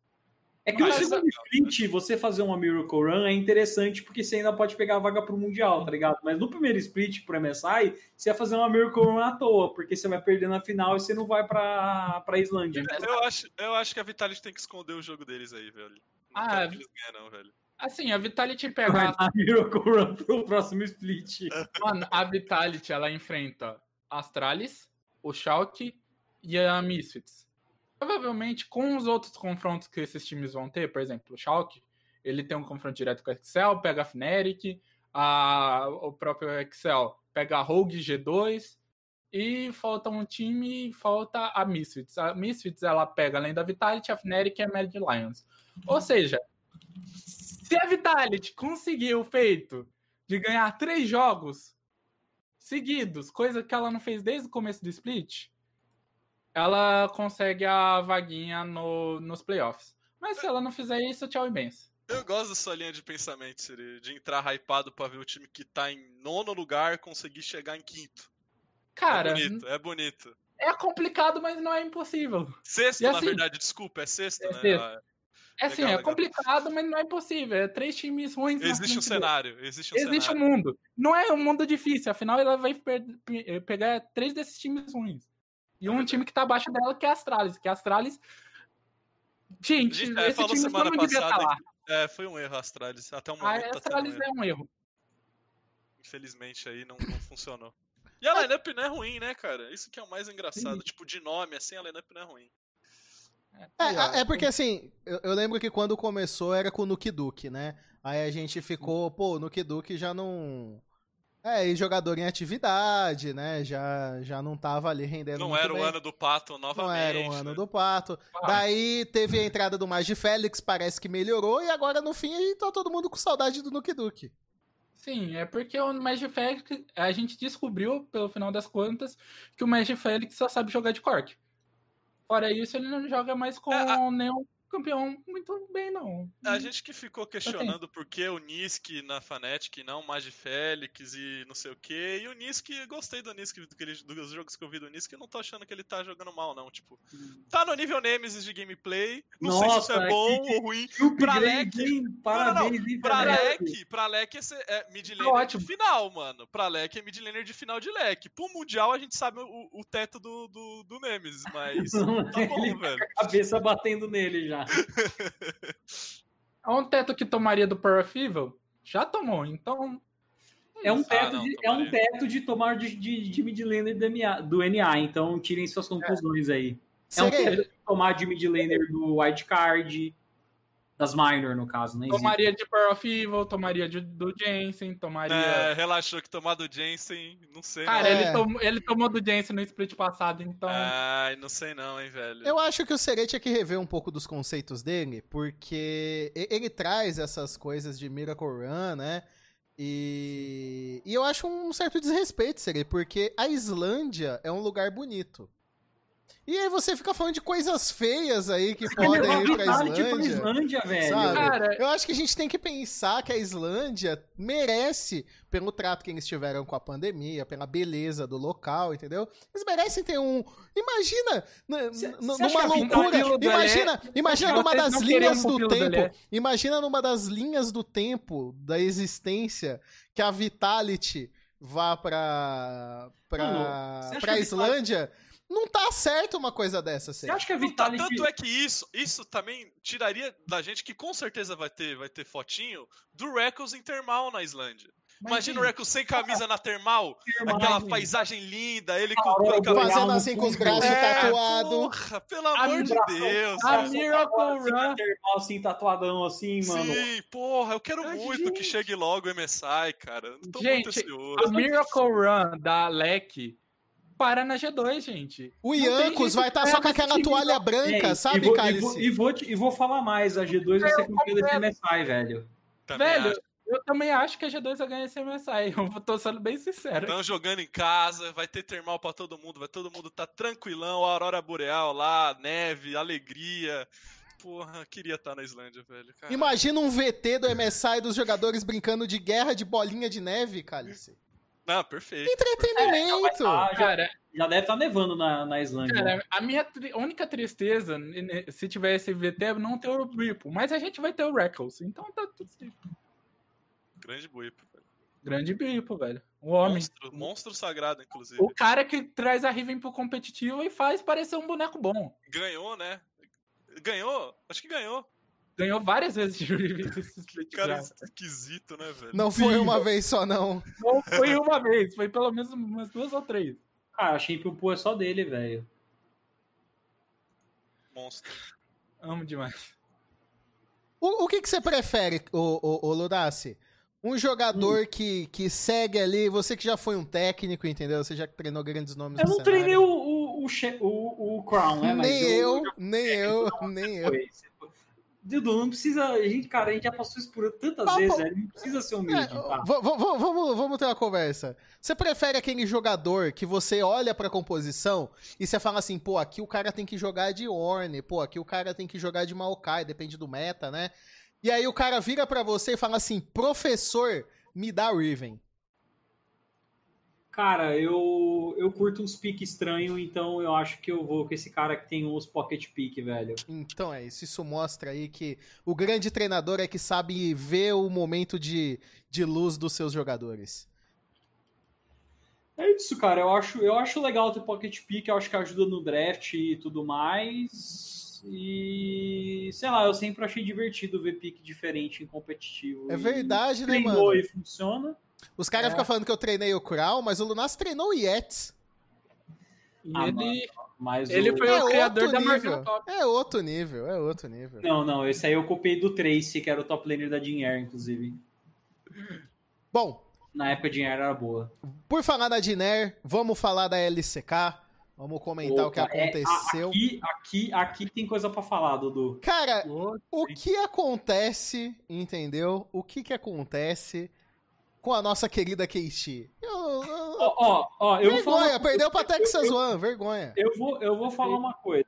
S3: É que no segundo split, você fazer uma Miracle Run é interessante porque você ainda pode pegar a vaga pro Mundial, tá ligado? Mas no primeiro split pro MSI, você ia fazer uma Miracle Run à toa, porque você vai perder na final e você não vai pra, pra Islândia.
S2: Eu acho, eu acho que a Vitality tem que esconder o jogo deles aí, velho. Não
S4: Ah,
S2: quero que eles ganhem, não, velho.
S4: Assim, a Vitality pega.
S3: A Miracle Run pro próximo split.
S4: Mano, a Vitality ela enfrenta a Astralis, o Schalke e a Misfits. Provavelmente com os outros confrontos que esses times vão ter, por exemplo, o Schalke, ele tem um confronto direto com a Excel, pega a Fnatic, a, o próprio Excel pega a Rogue G2 e falta um time, falta a Misfits. A Misfits ela pega além da Vitality, a Fnatic e a Mad Lions. Ou seja, se a Vitality conseguir o feito de ganhar três jogos seguidos, coisa que ela não fez desde o começo do split, ela consegue a vaguinha no, nos playoffs. Mas se ela não fizer isso, tchau e benção.
S2: Eu gosto da sua linha de pensamento, Siri, de entrar hypado pra ver o time que tá em nono lugar conseguir chegar em quinto.
S4: Cara,
S2: é bonito, é bonito.
S4: é complicado, mas não é impossível.
S2: Sexto, na
S4: assim-
S2: verdade, desculpa, é sexto,
S4: É
S2: né?
S4: sexto.
S2: Ah,
S4: É assim,
S2: Legal,
S4: é
S2: legal.
S4: complicado, mas não é impossível. É três times ruins.
S2: Existe um cenário, existe um
S4: Existe um
S2: cenário.
S4: mundo. Não é um mundo difícil, afinal ela vai pegar três desses times ruins. E um time que tá abaixo dela, que é a Astralis. Que a Astralis. Gente,
S2: Gente, é,
S4: esse
S2: falou
S4: time
S2: semana
S4: não devia estar
S2: passada
S4: lá.
S2: É, foi um erro, Astralis. Até o
S4: A
S2: momento tá um
S4: Astralis
S2: erro.
S4: é um erro.
S2: Infelizmente aí não, não funcionou. E a lineup não é ruim, né, cara? Isso que é o mais engraçado.
S4: Sim.
S2: Tipo, de nome, assim, a lineup não é ruim.
S1: É, é porque assim, eu, eu lembro que quando começou era com o Nuke Duke, né? Aí a gente ficou, pô, o Nuke Duke já não. É, e jogador em atividade, né? Já, já não tava ali rendendo
S2: Não
S1: muito
S2: era o
S1: bem.
S2: ano do Pato novamente.
S1: Não era o ano
S2: né?
S1: do Pato.
S4: Ah.
S1: Daí teve a entrada do Magi Félix, parece que melhorou, e agora no fim aí tá todo mundo com saudade do Nuke Duke.
S4: Sim, é porque o Magic Felix, a gente descobriu, pelo final das contas, que o Magic Felix só sabe jogar de cork. Fora isso, ele não joga mais com
S2: É, a-
S4: nenhum campeão muito bem, não.
S2: A gente que ficou questionando por que o Nisk na Fnatic, não o Magi Félix e não sei o que. E o Nisk, gostei do Nisk, do ele- dos jogos que eu vi do Nisk, eu não tô achando que ele tá jogando mal, não. Tipo, tá no nível Nemesis de gameplay. Não sei se isso
S3: Nossa,
S2: é bom
S3: que-
S2: ou ruim. Pra
S3: hein? Parabéns, hein,
S2: Pra.
S3: Leque,
S2: pra Leque esse é mid laner
S4: Tá ótimo.
S2: de final, mano. Pra Leque é mid laner de final de Leque. Pro Mundial a gente sabe o, o teto do, do, do Nemesis, mas tá
S3: Ele
S2: bom, velho.
S3: cabeça batendo nele já.
S4: É um teto que tomaria do Power of Evil? Já tomou, então.
S3: É um
S2: Ah,
S3: teto,
S2: não,
S3: de, é um teto de tomar de, de, de mid laner do NA, do NA, então tirem suas conclusões aí. É um teto de tomar de mid laner do wildcard, das minor, no caso, né?
S4: Tomaria de Power of Evil, tomaria de, do Jensen, tomaria.
S2: É, relaxou que tomar do Jensen, não sei
S4: Cara,
S2: não.
S1: É.
S4: ele, tom, ele tomou do Jensen no split passado, então.
S2: Ai, não sei não, hein, velho.
S1: Eu acho que o Serei tinha que rever um pouco dos conceitos dele, porque ele traz essas coisas de Miracle Run, né? E, e eu acho um certo desrespeito, Serei, porque a Islândia é um lugar bonito. E aí você fica falando de coisas feias aí que podem ir pra
S3: Vitality pra
S1: Islândia.
S3: Islândia, velho.
S1: Sabe?
S4: Cara,
S1: Eu acho que a gente tem que pensar que a Islândia merece, pelo trato que eles tiveram com a pandemia, pela beleza do local, entendeu? Eles merecem ter um. Imagina!
S3: Cê-
S1: numa loucura! Imagina, imagina numa das linhas do tempo. Imagina numa das linhas do tempo da existência que a Vitality vá pra. pra,
S3: Mano,
S1: pra Islândia. Não tá certo uma coisa dessa,
S3: Você
S1: Serei.
S3: acha que a
S2: tá-
S3: Vitality...
S2: tanto é que isso, isso também tiraria da gente que com certeza vai ter, vai ter fotinho do Reckles em termal na Islândia.
S4: Mas,
S2: Imagina o Reckles sem camisa na termal,
S3: Termal,
S2: aquela
S3: gente.
S2: paisagem linda, ele com,
S3: boreal
S1: Fazendo assim com os braços
S2: É,
S1: tatuados.
S2: Porra, pelo amor de Deus.
S4: A. Miracle
S3: assim,
S4: Run.
S3: termal, assim, tatuadão, assim, mano.
S2: Sim, porra, eu quero
S3: Ai,
S2: muito
S3: gente.
S2: que chegue logo o MSI, cara. Eu tô
S4: Gente,
S2: muito ansioso.
S4: A Miracle Run da Leck para na G2, gente.
S1: O Iancos vai estar
S4: pra
S1: só com aquela toalha
S4: não.
S1: branca,
S3: Ei,
S1: sabe,
S3: e vou, e, vou, e, vou, e vou falar mais, a G2 vai ser campeã desse MSI, velho.
S2: Também
S4: velho,
S2: acho.
S4: Eu também acho que a G2 vai ganhar esse MSI. Eu tô sendo bem sincero.
S2: Estão jogando em casa, vai ter termal pra todo mundo, vai todo mundo tá tranquilão, aurora boreal lá, neve, alegria. Porra, queria estar tá na Islândia, velho.
S1: Caramba. Imagina um VT do MSI dos jogadores brincando de guerra de bolinha de neve, Cálice.
S2: Não, perfeito.
S1: Entretenimento!
S3: É, já, cara, já deve estar tá nevando na, na Islândia. Cara,
S4: a minha tri única tristeza, se tiver esse VT, é não ter o Ripple. Mas a gente vai ter o Reckles, então tá tudo certo.
S2: Grande velho.
S4: Grande Buipo, velho. O homem.
S2: Monstro, monstro, sagrado, inclusive.
S4: O cara que traz a Riven pro competitivo e faz parecer um boneco bom.
S2: Ganhou, né? Ganhou? Acho que ganhou.
S4: Ganhou várias vezes de
S2: Cara esquisito, né, velho?
S1: Não foi Sim. uma vez só, não.
S4: Não foi uma vez, foi pelo menos umas duas ou três.
S3: Cara, achei que o Poo é só dele, velho.
S2: Monstro.
S4: Amo demais.
S1: O, o que, que você prefere, o, o, o Ludaci? Um jogador hum. que, que segue ali, você que já foi um técnico, entendeu? Você já treinou grandes nomes
S3: Eu não cenário. treinei o, o, o, o, Crown, né?
S1: nem eu, nem eu, nem eu.
S3: Dudu, não precisa. A gente, cara, a gente já passou isso por tantas Papo... vezes? Não precisa ser humilde. É, tá?
S1: vamos, vamos ter uma conversa. Você prefere aquele jogador que você olha pra composição e você fala assim, pô, aqui o cara tem que jogar de Orne, pô, aqui o cara tem que jogar de Maokai, depende do meta, né? E aí o cara vira para você e fala assim: professor, me dá Riven.
S3: Cara, eu, eu curto uns piques estranhos, então eu acho que eu vou com esse cara que tem uns pocket pick, velho.
S1: Então é isso. Isso mostra aí que o grande treinador é que sabe ver o momento de, de luz dos seus jogadores.
S3: É isso, cara. Eu acho, eu acho legal ter pocket pick, eu acho que ajuda no draft e tudo mais. E sei lá, eu sempre achei divertido ver pique diferente em competitivo.
S1: É verdade, né,
S3: mano? E funciona.
S1: Os caras é. ficam falando que eu treinei o Kral, mas o Lunas treinou o Yetis.
S4: Ah, ele, mas ele o... foi é o criador da Marvel Top.
S1: É outro nível, é outro nível.
S3: Não, não, esse aí eu copiei do Trace, que era o top laner da Jin inclusive.
S1: Bom.
S3: Na época a Jin era boa.
S1: Por falar da Jin vamos falar da LCK. Vamos comentar Opa, o que aconteceu.
S3: É, aqui, aqui, aqui tem coisa para falar, Dudu.
S1: Cara, o que acontece, entendeu? O que que acontece com a nossa querida KT?
S3: Ó, ó, ó, eu
S1: vergonha, vou falar perdeu pra Texas eu, One, vergonha.
S3: Eu vou, eu vou falar uma coisa.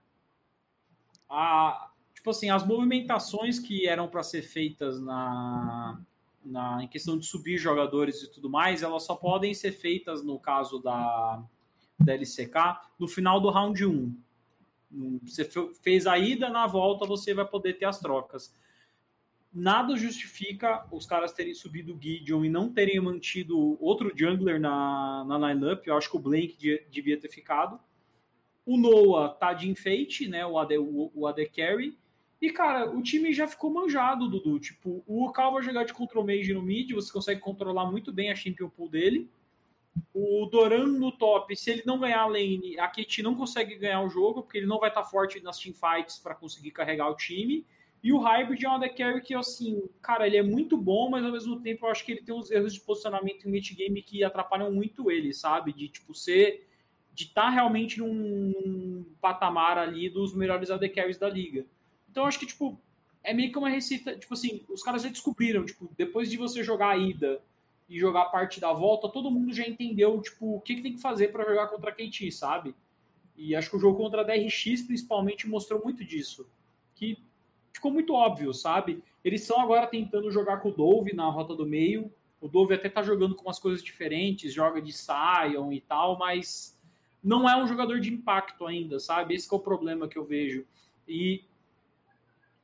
S3: A, tipo assim, as movimentações que eram para ser feitas na, na, em questão de subir jogadores e tudo mais, elas só podem ser feitas no caso da da LCK no final do round 1. Você fez a ida, na volta você vai poder ter as trocas. Nada justifica os caras terem subido o Gideon e não terem mantido outro jungler na, na lineup. Eu acho que o Blank devia ter ficado. O Noah tá de enfeite, né? O AD, o, o AD Carry. E, cara, o time já ficou manjado, Dudu. Tipo, o Cal vai jogar de control mage no mid, você consegue controlar muito bem a champion pool dele. O Doran no top, se ele não ganhar a lane, a Kate não consegue ganhar o jogo, porque ele não vai estar forte nas teamfights para conseguir carregar o time. E o Hybrid é um deck carry que, assim, cara, ele é muito bom, mas ao mesmo tempo eu acho que ele tem uns erros de posicionamento em mid game que atrapalham muito ele, sabe? De, tipo, ser. de estar tá realmente num, num, patamar ali dos melhores AD carries da liga. Então eu acho que, tipo, é meio que uma receita. Tipo assim, os caras já descobriram, tipo, depois de você jogar a ida e jogar parte da volta, todo mundo já entendeu tipo, o que, que tem que fazer para jogar contra a KT, sabe? E acho que o jogo contra a DRX principalmente mostrou muito disso. Que ficou muito óbvio, sabe? Eles estão agora tentando jogar com o Dove na rota do meio. O Dove até tá jogando com umas coisas diferentes, joga de Sion e tal, mas não é um jogador de impacto ainda, sabe? Esse é o problema que eu vejo. E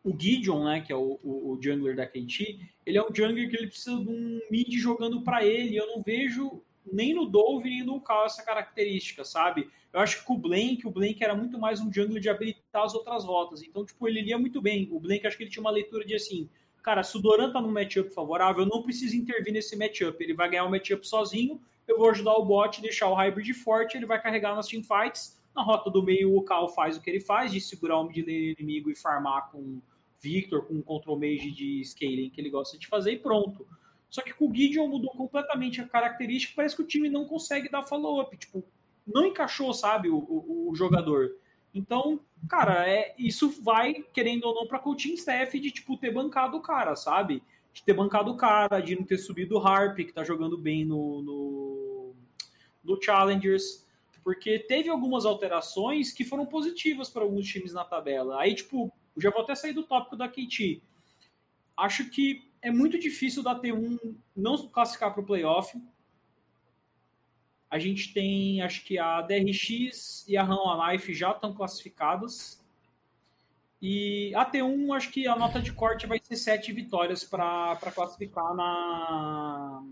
S3: o Gideon, né, que é o, o, o, jungler da KT, ele é um jungler que ele precisa de um mid jogando para ele. Eu não vejo nem no Dove nem no Cal essa característica, sabe? Eu acho que o Blank, o Blank era muito mais um jungler de habilitar as outras rotas. Então, tipo, ele lia muito bem. O Blank, acho que ele tinha uma leitura de assim, cara, se o Doran tá num matchup favorável, eu não preciso intervir nesse matchup. Ele vai ganhar o um matchup sozinho, eu vou ajudar o bot, deixar o hybrid forte, ele vai carregar nas teamfights. Na rota do meio, o Cal faz o que ele faz, de segurar o mid inimigo e farmar com Victor com um control mage de scaling que ele gosta de fazer e pronto. Só que com o Gideon mudou completamente a característica, parece que o time não consegue dar follow-up, tipo, não encaixou, sabe, o, o, o, jogador. Então, cara, é, isso vai, querendo ou não, para coaching staff de, tipo, ter bancado o cara, sabe? de ter bancado o cara, de não ter subido o Harp, que tá jogando bem no, no, no Challengers porque teve algumas alterações que foram positivas para alguns times na tabela. Aí, tipo, já vou até sair do tópico da KT. Acho que é muito difícil da T1 não classificar para o playoff. A gente tem, acho que a DRX e a Run Life já estão classificadas. E a T1, acho que a nota de corte vai ser sete vitórias para classificar na,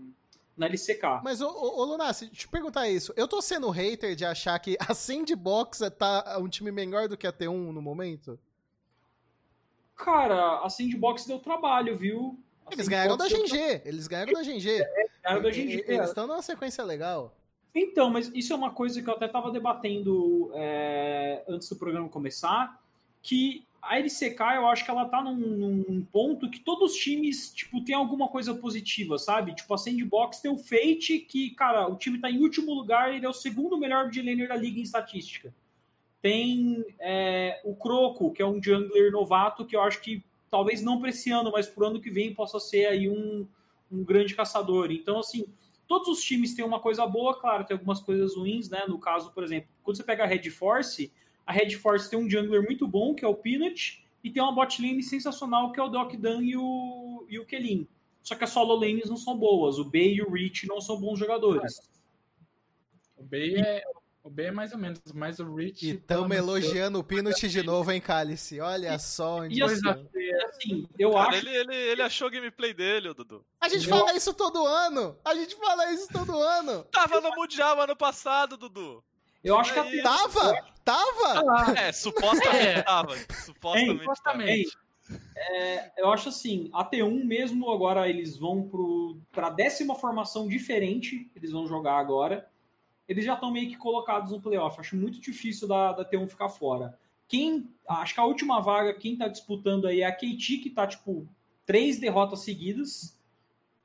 S3: na LCK.
S1: Mas, ô, ô, ô Lunassi, deixa eu perguntar isso. Eu tô sendo hater de achar que a Sandbox tá um time melhor do que a T1 no momento?
S3: Cara, a Sandbox deu trabalho, viu?
S1: A eles ganharam da GG, tra... eles ganharam da GG. É, ganharam da GG. Eles estão numa sequência legal.
S3: Então, mas isso é uma coisa que eu até tava debatendo é, antes do programa começar, que a LCK, eu acho que ela tá num, num, ponto que todos os times, tipo, tem alguma coisa positiva, sabe? Tipo, a Sandbox tem o Fate, que, cara, o time tá em último lugar, ele é o segundo melhor de laner da liga em estatística. Tem é, o Croco, que é um jungler novato, que eu acho que talvez não para esse ano, mas pro ano que vem possa ser aí um, um grande caçador. Então, assim, todos os times têm uma coisa boa, claro, tem algumas coisas ruins, né? No caso, por exemplo, quando você pega a Red Force a Red Force tem um jungler muito bom, que é o Peanut, e tem uma bot lane sensacional, que é o Doc Dan e o, e o Kelin. Só que as solo lanes não são boas. O Bey e o Rich não são bons jogadores.
S4: O Bey é, o Bey é mais ou menos, mas o Rich.
S1: E estamos elogiando o Peanut de novo, hein, Cálice? Olha só onde.
S3: E assim, assim eu Cara,
S2: acho. Ele, ele, ele achou o gameplay dele, Dudu.
S1: A gente eu... fala isso todo ano! A gente fala isso todo ano!
S2: Tava no Mundial ano passado, Dudu.
S3: Eu acho que a
S1: Tava? Tava?
S2: É, supostamente é. tava. Supostamente. supostamente.
S3: É, eu acho assim, a T1 mesmo agora eles vão para a décima formação diferente, eles vão jogar agora. Eles já estão meio que colocados no playoff. Acho muito difícil da, da T1 ficar fora. Quem, acho que a última vaga, quem está disputando aí é a KT, que está tipo três derrotas seguidas.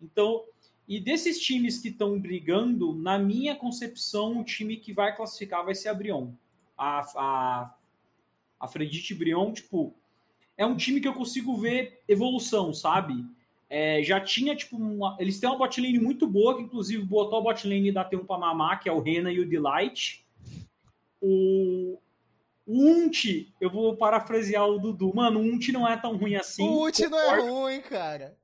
S3: Então, e desses times que estão brigando, na minha concepção, o time que vai classificar vai ser a Brion. A, a, a Fredite Brion, tipo, é um time que eu consigo ver evolução, sabe? É, já tinha, tipo, uma, eles têm uma botlane muito boa, que inclusive botou a botlane da T1 pra mamar, que é o Rena e o Delight. O, o Unt, eu vou parafrasear o Dudu. Mano, o Unt não é tão ruim assim.
S1: O Unt não é ruim, cara.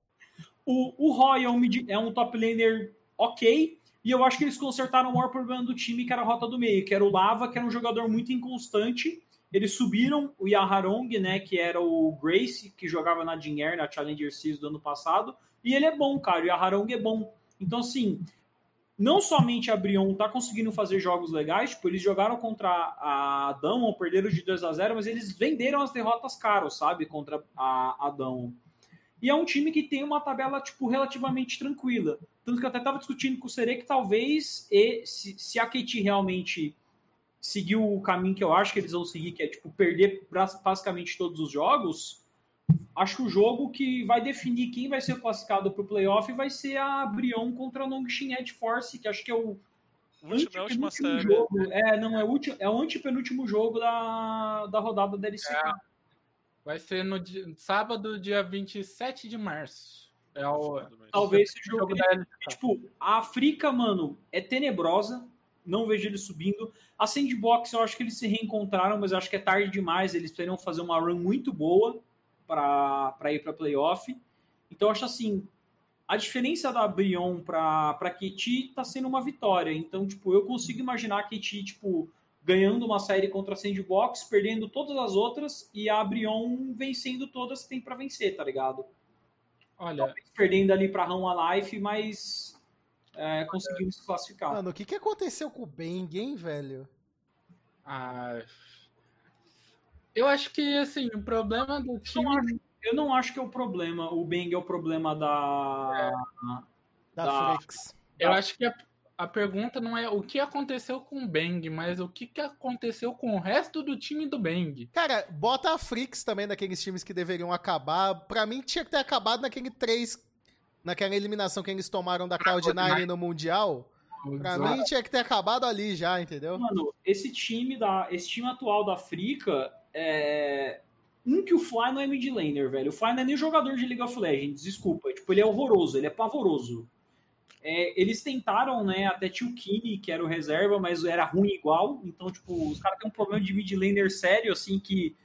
S3: O, o Roy é um, é um top laner ok, e eu acho que eles consertaram o maior problema do time, que era a rota do meio, que era o Lava, que era um jogador muito inconstante. Eles subiram o Yaharong, né, que era o Grace, que jogava na Jin na Challenger Series do ano passado, e ele é bom, cara, o Yaharong é bom. Então, assim, não somente a Brion tá conseguindo fazer jogos legais, tipo, eles jogaram contra a Damon, perderam de 2 a 0 mas eles venderam as derrotas caros, sabe, contra a, a Damon. E é um time que tem uma tabela, tipo, relativamente tranquila. Tanto que eu até estava discutindo com o Serê que talvez, e, se, se a KT realmente seguir o caminho que eu acho que eles vão seguir, que é, tipo, perder basicamente todos os jogos, acho que o jogo que vai definir quem vai ser classificado para o playoff vai ser a Brion contra a Longshin Edge Force, que acho que é o
S2: Última, última série.
S3: jogo. É, não, é, o, é o antepenúltimo jogo da, da rodada da LCK. É.
S4: Vai ser no dia, sábado, dia 27 de março. É o,
S3: Talvez esse jogo. Da... Tipo, a África, mano, é tenebrosa. Não vejo eles subindo. A Sandbox, eu acho que eles se reencontraram, mas eu acho que é tarde demais. Eles poderiam fazer uma run muito boa para ir para playoff. Então, eu acho assim. A diferença da Brion para KT tá sendo uma vitória. Então, tipo, eu consigo imaginar a KT, tipo, ganhando uma série contra a Sandbox, perdendo todas as outras e a Brion vencendo todas que tem para vencer, tá ligado? Olha, Talvez perdendo ali para Run Life, mas é, se classificar.
S1: Mano, o que, que aconteceu com o Bang, hein, velho?
S4: Ah, eu acho que assim, o problema do time.
S3: Eu não acho, eu não acho que é o problema. O Bang é o problema da.
S1: É. Da, da Flix.
S4: Eu acho que é a pergunta não é o que aconteceu com o Bang, mas o que, que aconteceu com o resto do time do Bang.
S1: Cara, bota a Frix também naqueles times que deveriam acabar. Pra mim, tinha que ter acabado naquele 3, naquela eliminação que eles tomaram da Cloud9 no Mundial. Pra mim, tinha que ter acabado ali já, entendeu?
S3: Mano, esse time, da, esse time atual da Frica é, Um que o Fly não é mid laner, velho. O Fly não é nem jogador de League of Legends, desculpa. Tipo, ele é horroroso, ele é pavoroso. É, eles tentaram, né, até Tio Kini, que era o reserva, mas era ruim igual. Então, tipo, os caras têm um problema de mid laner sério, assim, que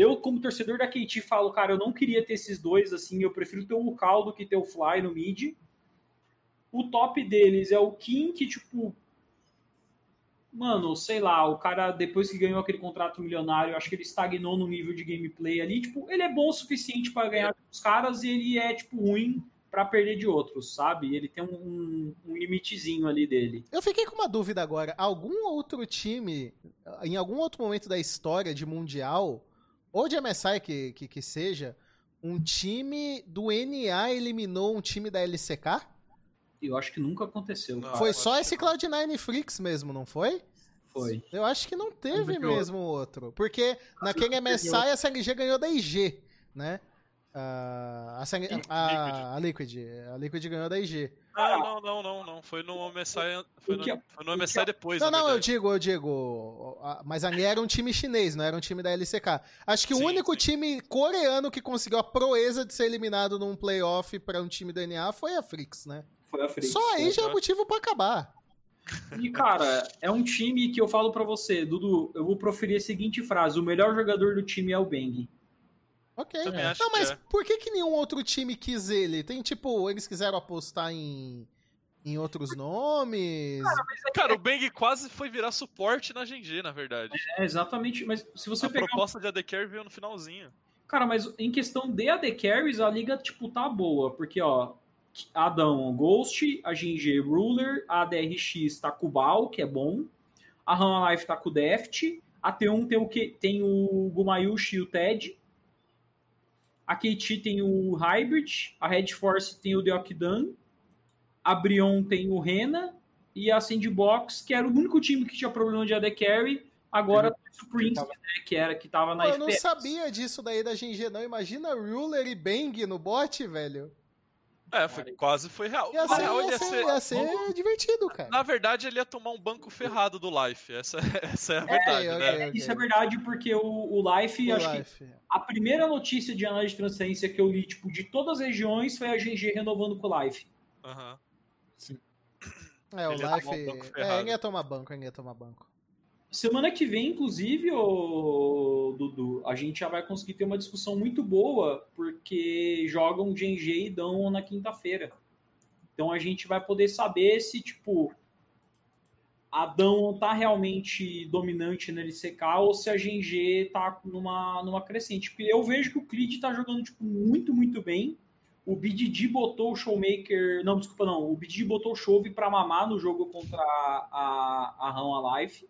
S3: eu, como torcedor da KT, falo, cara, eu não queria ter esses dois, assim, eu prefiro ter o Cal do que ter o Fly no mid. O top deles é o Kim, que, tipo, mano, sei lá, o cara, depois que ganhou aquele contrato milionário, acho que ele estagnou no nível de gameplay ali. Tipo, ele é bom o suficiente para ganhar dos caras e ele é, tipo, ruim para perder de outros, sabe? Ele tem um, um, limitezinho ali dele.
S1: Eu fiquei com uma dúvida agora. Algum outro time, em algum outro momento da história de Mundial, ou de MSI que, que, que seja, um time do NA eliminou um time da LCK?
S3: Eu acho que nunca aconteceu.
S1: Não, foi só esse Cloud9 Freaks mesmo, não foi?
S3: Foi.
S1: Eu acho que não teve mesmo outro. Porque naquele MSI a CLG ganhou da IG, né? Uh, a, a, a, Liquid. A Liquid ganhou da IG.
S2: Ah, não, não, não, não. Foi no MSI, foi no, foi no MSI depois.
S1: Não, não, eu digo, eu digo. Mas ali era um time chinês, não era um time da LCK. Acho que sim, o único sim. time coreano que conseguiu a proeza de ser eliminado num playoff para um time do NA foi a Frix, né?
S3: Foi a Frix.
S1: Só aí já é motivo para acabar.
S3: E, cara, é um time que eu falo para você, Dudu, eu vou proferir a seguinte frase: o melhor jogador do time é o Bang.
S1: Ok. Não, mas é. por que, que nenhum outro time quis ele? Tem tipo, eles quiseram apostar em, em outros nomes?
S2: Cara, é Cara, o Bang quase foi virar suporte na GG, na verdade.
S3: É, exatamente. Mas se você
S2: a
S3: pegar.
S2: A proposta de AD Carry veio no finalzinho.
S3: Cara, mas em questão de AD Carries, a liga, tipo, tá boa. Porque, ó, Adão Ghost, a GG Ruler, a DRX tá com o Bal, que é bom. A Han Life tá com o Deft. A T1 tem o, que, tem o Gumayushi e o Ted. A KT tem o Hybrid, a Red Force tem o Deokdan, a Brion tem o Rena e a Sandbox, que era o único time que tinha problema de AD Carry, agora tem o Prince, né, que era que tava na
S1: Eu não sabia disso daí da GG não. Imagina Ruler e Bang no bot, velho.
S2: É, foi, quase foi real.
S1: Ia ser, real, ia, ia ser, ia ser divertido, cara.
S2: Na verdade, ele ia tomar um banco ferrado do Life. Essa, essa é a verdade, é, né?
S3: Okay. Isso é verdade, porque o, o Life, o acho Life. que a primeira notícia de análise de transferência que eu li, tipo, de todas as regiões, foi a GG renovando com o Life.
S2: Aham. Uhum.
S1: Sim. É, o ele Life. Um é, ele ia tomar banco, ele ia tomar banco.
S3: Semana que vem, inclusive, Dudu, a gente já vai conseguir ter uma discussão muito boa, porque jogam GNG e dão na quinta-feira. Então a gente vai poder saber se, tipo, a Dão tá realmente dominante na LCK ou se a GNG tá numa, numa crescente. Porque eu vejo que o Creed tá jogando, tipo, muito, muito bem. O BDD botou o Showmaker. Não, desculpa, não. O BDD botou o Chove pra mamar no jogo contra a, a, a Alive.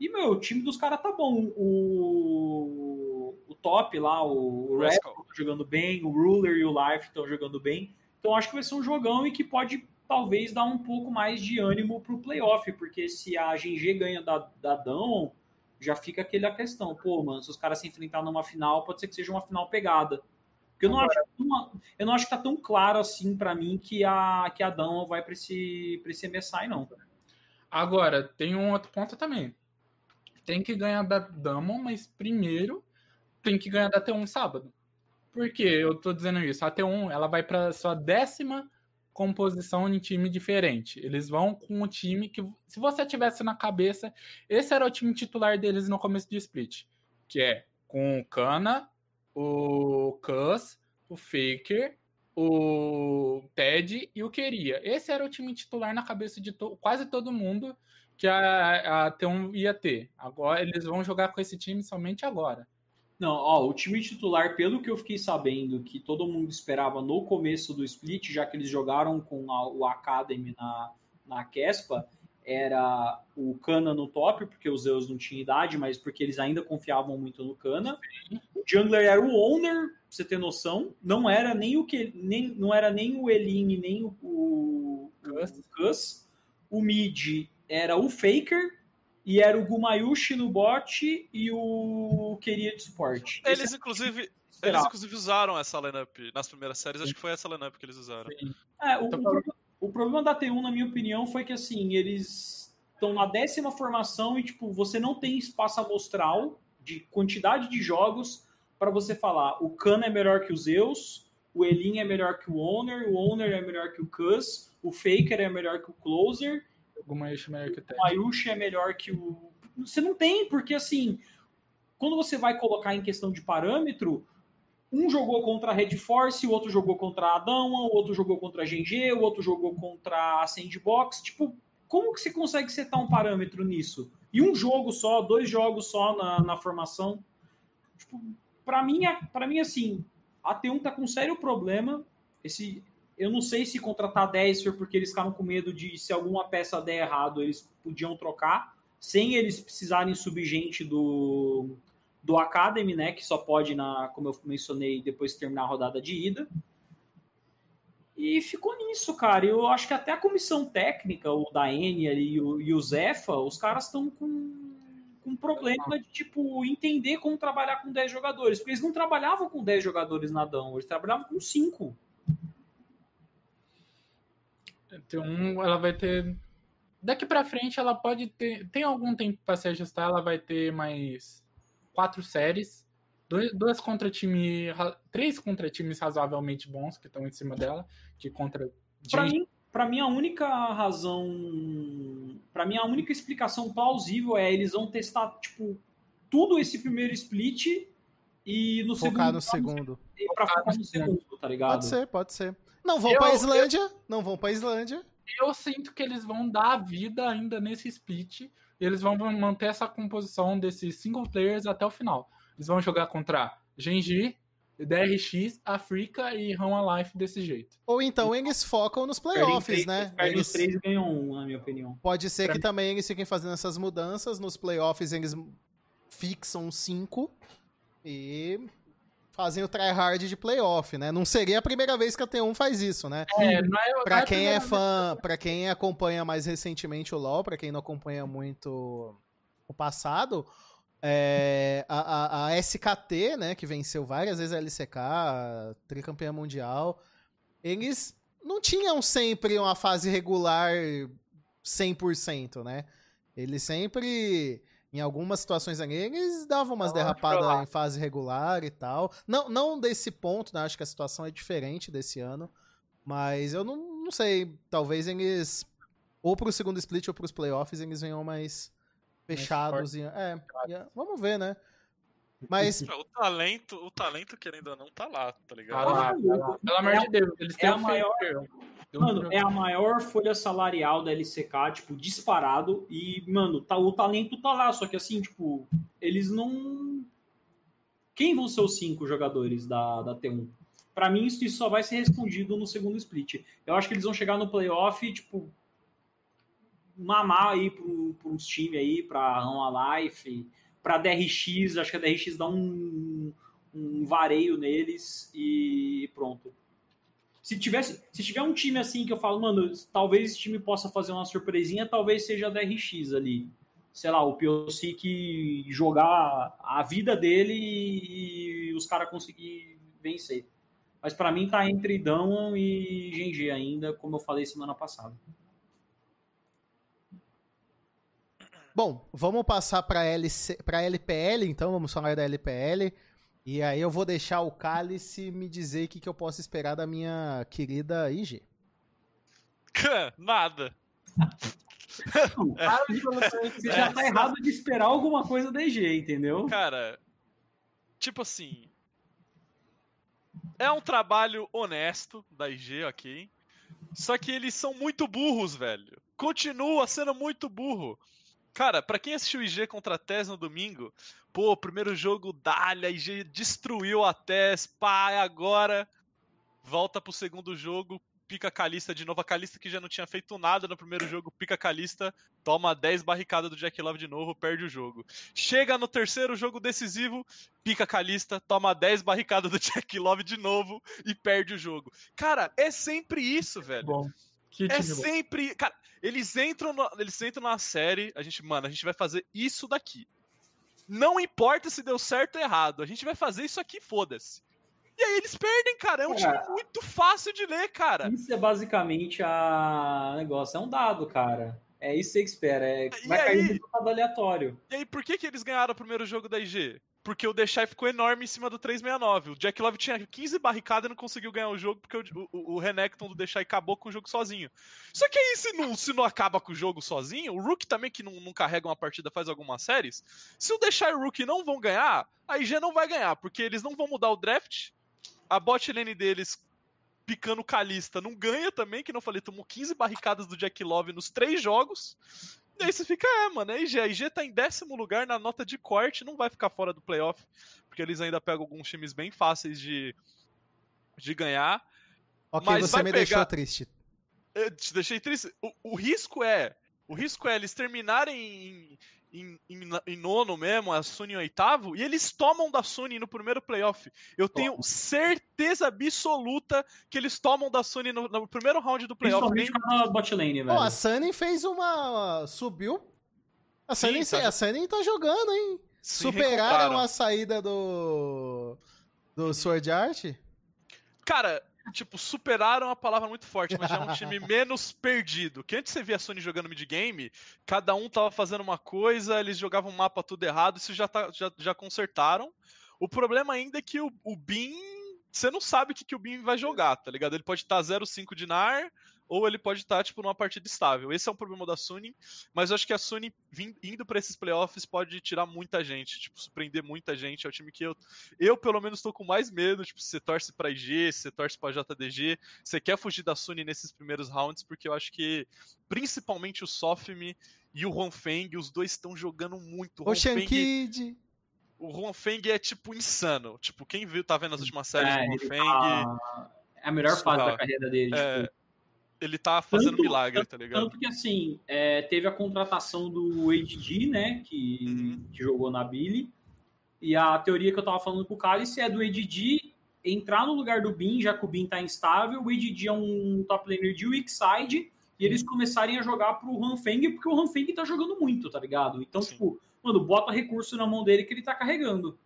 S3: E, meu, o time dos caras tá bom. O, o top lá, o, o Red tá jogando bem, o Ruler e o Life estão jogando bem. Então acho que vai ser um jogão e que pode talvez dar um pouco mais de ânimo pro playoff, porque se a GG ganha da, da Dão, já fica aquela questão, pô, mano, se os caras se enfrentar numa final, pode ser que seja uma final pegada. Porque eu não, acho, uma, eu não acho que tá tão claro assim para mim que a, que a Dão vai para esse, pra esse MSI, não.
S4: Agora, tem um outro ponto também tem que ganhar da Damon, mas primeiro tem que ganhar da T1 sábado. Por que eu tô dizendo isso? A T1 ela vai para sua décima composição em time diferente. Eles vão com o time que, se você tivesse na cabeça, esse era o time titular deles no começo do split, que é com o Kana, o Cus, o Faker, o Ted e o Queria. Esse era o time titular na cabeça de to quase todo mundo que a, a T1 ia ter. Agora eles vão jogar com esse time somente agora.
S3: Não, ó, o time titular, pelo que eu fiquei sabendo, que todo mundo esperava no começo do split, já que eles jogaram com a, o Academy na, na Kespa, era o Kana no top, porque os Zeus não tinham idade, mas porque eles ainda confiavam muito no Kana. O Jungler era o Owner, pra você ter noção. Não era nem o que nem não era nem o Eline, nem o, o, o. O Mid era o Faker e era o Gumayushi no bot e o Queria de suporte.
S2: Eles, Esse inclusive, é eles inclusive usaram essa lineup nas primeiras séries, acho que foi essa lineup que eles usaram.
S3: É, o, então, o, o, problema da T1, na minha opinião, foi que assim, eles estão na décima formação e tipo, você não tem espaço amostral de quantidade de jogos para você falar o Khan é melhor que o Zeus, o Elin é melhor que o Owner, o Owner é melhor que o Cus, o Faker é melhor que o Closer,
S4: o Mayushi é melhor que o Ted.
S3: O é melhor que o. Você não tem, porque assim, quando você vai colocar em questão de parâmetro, um jogou contra a Red Force, o outro jogou contra a Adão, o outro jogou contra a GG, o outro jogou contra a Sandbox. Tipo, como que você consegue setar um parâmetro nisso? E um jogo só, dois jogos só na, na formação. Tipo, para mim, para mim, assim, a T1 tá com um sério problema. Esse, eu não sei se contratar 10 foi porque eles ficaram com medo de se alguma peça der errado, eles podiam trocar, sem eles precisarem subir gente do, do Academy, né? Que só pode, na, como eu mencionei, depois terminar a rodada de ida. E ficou nisso, cara. Eu acho que até a comissão técnica, o da Enya e o, e o Zefa, os caras estão com, com problema de, tipo, entender como trabalhar com 10 jogadores. Porque eles não trabalhavam com 10 jogadores na Dão, eles trabalhavam com 5.
S4: Então, ela vai ter. Daqui para frente, ela pode ter. Tem algum tempo para se ajustar, ela vai ter mais quatro séries. Dois, duas contra time. Três contra times razoavelmente bons que estão em cima dela. Que contra.
S3: Pra mim, pra mim, a única razão. Pra mim, a única explicação plausível é eles vão testar, tipo, tudo esse primeiro split e no
S1: focar
S3: segundo.
S1: no segundo.
S3: Pra focar no segundo, tá ligado?
S1: Pode ser, pode ser. Não vão eu, pra Islândia. Eu, não vão pra Islândia.
S4: Eu sinto que eles vão dar a vida ainda nesse split. E eles vão manter essa composição desses single players até o final. Eles vão jogar contra Genji, DRX, Africa e Run Alive desse jeito.
S1: Ou então eles focam nos playoffs,
S3: três,
S1: né?
S3: Eles os três ganham um, na minha opinião.
S1: Pode ser pra que mim. também eles fiquem fazendo essas mudanças. Nos playoffs eles fixam cinco e fazem o tryhard de playoff, né? Não seria a primeira vez que a T1 faz isso, né?
S4: É, não é,
S1: pra quem é fã, para quem acompanha mais recentemente o LoL, para quem não acompanha muito o passado, é, a, a, a, SKT, né, que venceu várias vezes a LCK, a tricampeã mundial, eles não tinham sempre uma fase regular 100%, né? Eles sempre em algumas situações ali, eles davam umas derrapadas em fase regular e tal. Não, não desse ponto, né? Acho que a situação é diferente desse ano. Mas eu não, não sei. Talvez eles. Ou pro segundo split ou pros playoffs eles venham mais fechados. Mais e, é, é, vamos ver, né? Mas.
S2: O talento, o talento, querendo ou não, tá lá, tá ligado?
S4: Tá lá, tá lá. Pelo amor de Deus, eles
S3: é têm a maior. Mano, é a maior folha salarial da LCK, tipo, disparado. E, mano, tá, o talento tá lá. Só que assim, tipo, eles não. Quem vão ser os cinco jogadores da, da T1? Para mim, isso, isso só vai ser respondido no segundo split. Eu acho que eles vão chegar no playoff, tipo, mamar aí para uns times aí, pra Run Life, pra DRX. Acho que a DRX dá um, um vareio neles e pronto se tivesse, se tiver um time assim que eu falo, mano, talvez esse time possa fazer uma surpresinha, talvez seja a DRX ali. Sei lá, o que jogar a vida dele e, os caras conseguir vencer. Mas para mim tá entre Damon e GG ainda, como eu falei semana passada.
S1: Bom, vamos passar para LPL, então, vamos falar da LPL. E aí eu vou deixar o Cálice me dizer o que, que eu posso esperar da minha querida IG.
S2: Nada.
S3: Você já tá errado de esperar alguma coisa da IG, entendeu?
S2: Cara, tipo assim. É um trabalho honesto da IG, ok? Só que eles são muito burros, velho. Continua sendo muito burro. Cara, para quem assistiu IG contra a TES no domingo, pô, primeiro jogo Dália, IG destruiu a TES, pá, agora volta pro segundo jogo, pica a Calista de novo. A Calista que já não tinha feito nada no primeiro jogo, pica a Calista, toma 10 barricadas do Jack Love de novo, perde o jogo. Chega no terceiro jogo decisivo, pica a Calista, toma 10 barricadas do Jack Love de novo e perde o jogo. Cara, é sempre isso, velho.
S4: Bom.
S2: Que é sempre. Cara, eles entram, no, eles entram na série, a gente, mano, a gente vai fazer isso daqui. Não importa se deu certo ou errado, a gente vai fazer isso aqui, foda-se. E aí eles perdem, cara. É um é, time muito fácil de ler, cara.
S3: Isso é basicamente a negócio, é um dado, cara. É isso que você espera. É... Vai aí... cair no resultado aleatório.
S2: E aí, por que, que eles ganharam o primeiro jogo da IG? Porque o Deixai ficou enorme em cima do 369. O Jack Love tinha 15 barricadas e não conseguiu ganhar o jogo porque o, o, o Renekton do Deixai acabou com o jogo sozinho. Só que aí, se não, se não acaba com o jogo sozinho, o Rook também, que não, não carrega uma partida faz algumas séries, se o Deixai e o Rook não vão ganhar, a IG não vai ganhar, porque eles não vão mudar o draft, a bot lane deles picando Calista não ganha também, que não falei, tomou 15 barricadas do Jack Love nos três jogos. E aí você fica, é, mano, a IG, a IG tá em décimo lugar na nota de corte, não vai ficar fora do playoff, porque eles ainda pegam alguns times bem fáceis de, de ganhar.
S1: Ok,
S2: Mas
S1: você me
S2: pegar-
S1: deixou triste.
S2: Eu te deixei triste. O, o risco é. O risco é eles terminarem em, em, em- nono mesmo, a Sony em oitavo, e eles tomam da Sony no primeiro playoff. Eu tenho certeza absoluta que eles tomam da Sony no, no primeiro round do playoff.
S3: Principalmente
S2: Nem-
S3: com a bot lane, velho.
S1: Ó, a Sunny fez uma. Subiu. A Sunny,
S2: Sim, tá
S1: a Sunny tá jogando, hein?
S2: se
S1: Superaram a saída do. Do Sword Art.
S2: Cara, tipo, superaram a palavra muito forte, mas já é um time menos perdido. Que antes você via a Sony jogando mid-game, cada um tava fazendo uma coisa, eles jogavam o mapa tudo errado, isso já, tá, já, já consertaram. O problema ainda é que o, o Bin. Você não sabe o que, que o Bin vai jogar, tá ligado? Ele pode estar 0-5 de NAR, ou ele pode estar, tipo, numa partida estável. Esse é um problema da Sony, mas eu acho que a Sony indo pra esses playoffs pode tirar muita gente, tipo, surpreender muita gente. É o time que eu, eu pelo menos, tô com mais medo. Tipo, você torce pra IG, você torce pra JDG, você quer fugir da Sony nesses primeiros rounds, porque eu acho que, principalmente o Sofme e o Ronfeng, os dois estão jogando muito. O
S1: Ocean
S2: Ronfeng,
S1: Kid.
S2: o Ronfeng é, tipo, insano. Tipo, quem viu, tá vendo as últimas séries
S3: É,
S2: do Ronfeng,
S3: tá- É a melhor fase da carreira dele.
S2: É,
S3: tipo.
S2: Ele tá fazendo
S3: Tanto-
S2: milagre, tá ligado?
S3: Tanto que, assim, é, teve a contratação do ADG, né? Que,
S2: Uhum.
S3: que jogou na Billy. E a teoria que eu tava falando com o Cálice é do ADG entrar no lugar do Bin, já que o Bin tá instável. O ADG é um top laner de weak side. E eles começarem a jogar pro Hanfeng, porque o Hanfeng tá jogando muito, tá ligado? Então,
S2: Sim.
S3: tipo, mano, bota recurso na mão dele que ele tá carregando.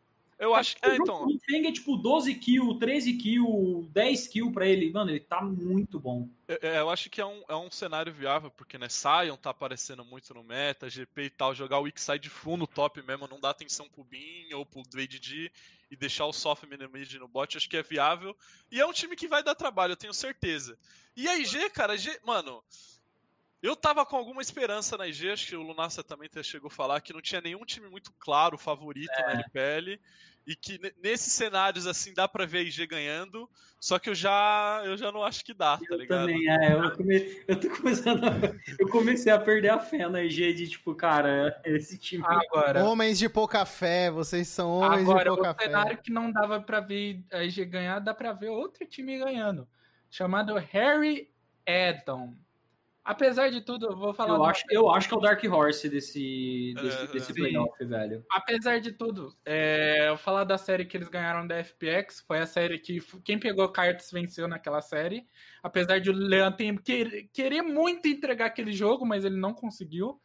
S2: Eu acho que. É,
S3: O
S2: então.
S3: do Hanfeng é tipo 12 kills, 13 kills, 10 kills pra ele. Mano, ele tá muito bom.
S2: É, eu acho que é um, é um cenário viável, porque, né, Sion tá aparecendo muito no meta, GP e tal, jogar o Wixside full no top mesmo, não dar atenção pro Bin ou pro ADG e deixar o soft no mid no bot, acho que é viável. E é um time que vai dar trabalho, eu tenho certeza. E a IG, cara, a IG, mano, eu tava com alguma esperança na IG, acho que o Lunassa também até chegou a falar que não tinha nenhum time muito claro, favorito na LPL. E que ne- nesses cenários assim dá pra ver a IG ganhando, só que eu já eu já não acho que dá, tá
S3: Eu
S2: ligado?
S3: também, é. Eu, come... eu tô começando a... Eu comecei a perder a fé na IG de, tipo, cara, esse time...
S4: Agora,
S1: Homens de pouca fé, vocês são homens
S4: agora
S1: de
S4: o
S1: pouca fé.
S4: cenário que não dava pra ver a IG ganhar, dá pra ver outro time ganhando. Chamado Harry Eddon. Apesar de tudo, eu vou falar.
S3: eu, acho, eu acho que é o Dark Horse desse, desse,
S2: É,
S3: desse
S2: é.
S3: playoff, velho.
S4: Apesar de tudo, é, eu vou falar da série que eles ganharam da FPX, foi a série que quem pegou cartas venceu naquela série. Apesar de o Leon ter- querer, querer muito entregar aquele jogo, mas ele não conseguiu.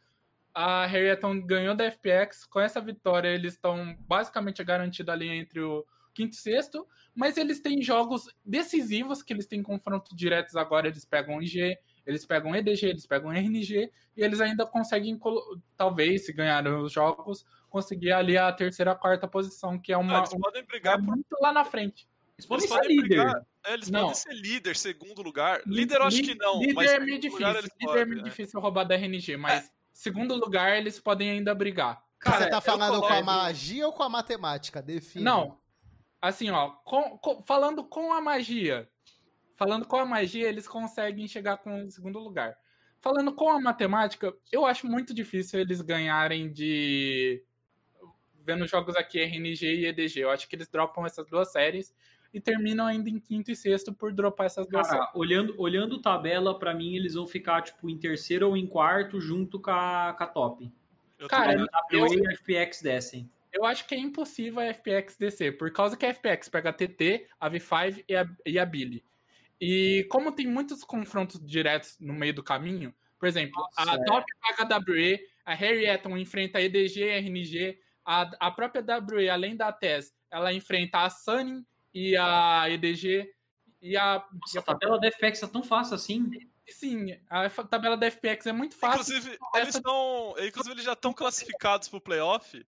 S4: A Harrietton ganhou da FPX. Com essa vitória, eles estão basicamente garantidos ali entre o quinto e sexto. Mas eles têm jogos decisivos, que eles têm confrontos diretos agora. Eles pegam IG, eles pegam EDG, eles pegam RNG. E eles ainda conseguem, talvez, se ganharem os jogos, conseguir ali a terceira, quarta posição, que é
S2: Ah,
S4: uma,
S2: eles
S4: uma
S2: podem brigar por
S4: muito lá na frente.
S3: Eles podem
S2: Eles
S3: ser
S2: podem
S3: líder.
S2: brigar. É, eles
S4: Não.
S2: podem ser líder, segundo lugar. Líder eu acho que não,
S4: Líder
S2: mas
S4: é meio
S2: segundo
S4: difícil.
S2: lugar eles
S4: líder é meio
S2: podem, né?
S4: difícil roubar da RNG, mas segundo lugar eles podem ainda brigar.
S2: Cara,
S1: Você tá falando com a magia ou com a matemática? Defina.
S4: Não. Assim, ó, com- com- falando com a magia. Falando com a magia, eles conseguem chegar com o segundo lugar. Falando com a matemática, eu acho muito difícil eles ganharem de. Vendo jogos aqui RNG e EDG. Eu acho que eles dropam essas duas séries e terminam ainda em quinto e sexto por dropar essas duas séries.
S3: Cara, olhando, olhando tabela, pra mim, eles vão ficar, tipo, em terceiro ou em quarto, junto com a, com a top.
S2: Eu
S4: Cara,
S3: WA e a FPX descem.
S4: Eu acho que é impossível a FPX descer, por causa que a FPX pega a TT, a V5 e a, e a Billy. E como tem muitos confrontos diretos no meio do caminho, por exemplo,
S3: Nossa,
S4: a
S3: é.
S4: Top paga a WE, a Harrietton enfrenta a EDG e a RNG, a, a própria WE, além da TES, ela enfrenta a Sunny e a EDG, e a...
S3: Nossa,
S4: e
S3: a
S4: a
S3: tabela da FPX tá tão fácil assim.
S4: sim, a tabela da FPX é muito fácil.
S2: Inclusive,
S4: essa-
S2: eles estão. Inclusive, eles já estão classificados pro playoff.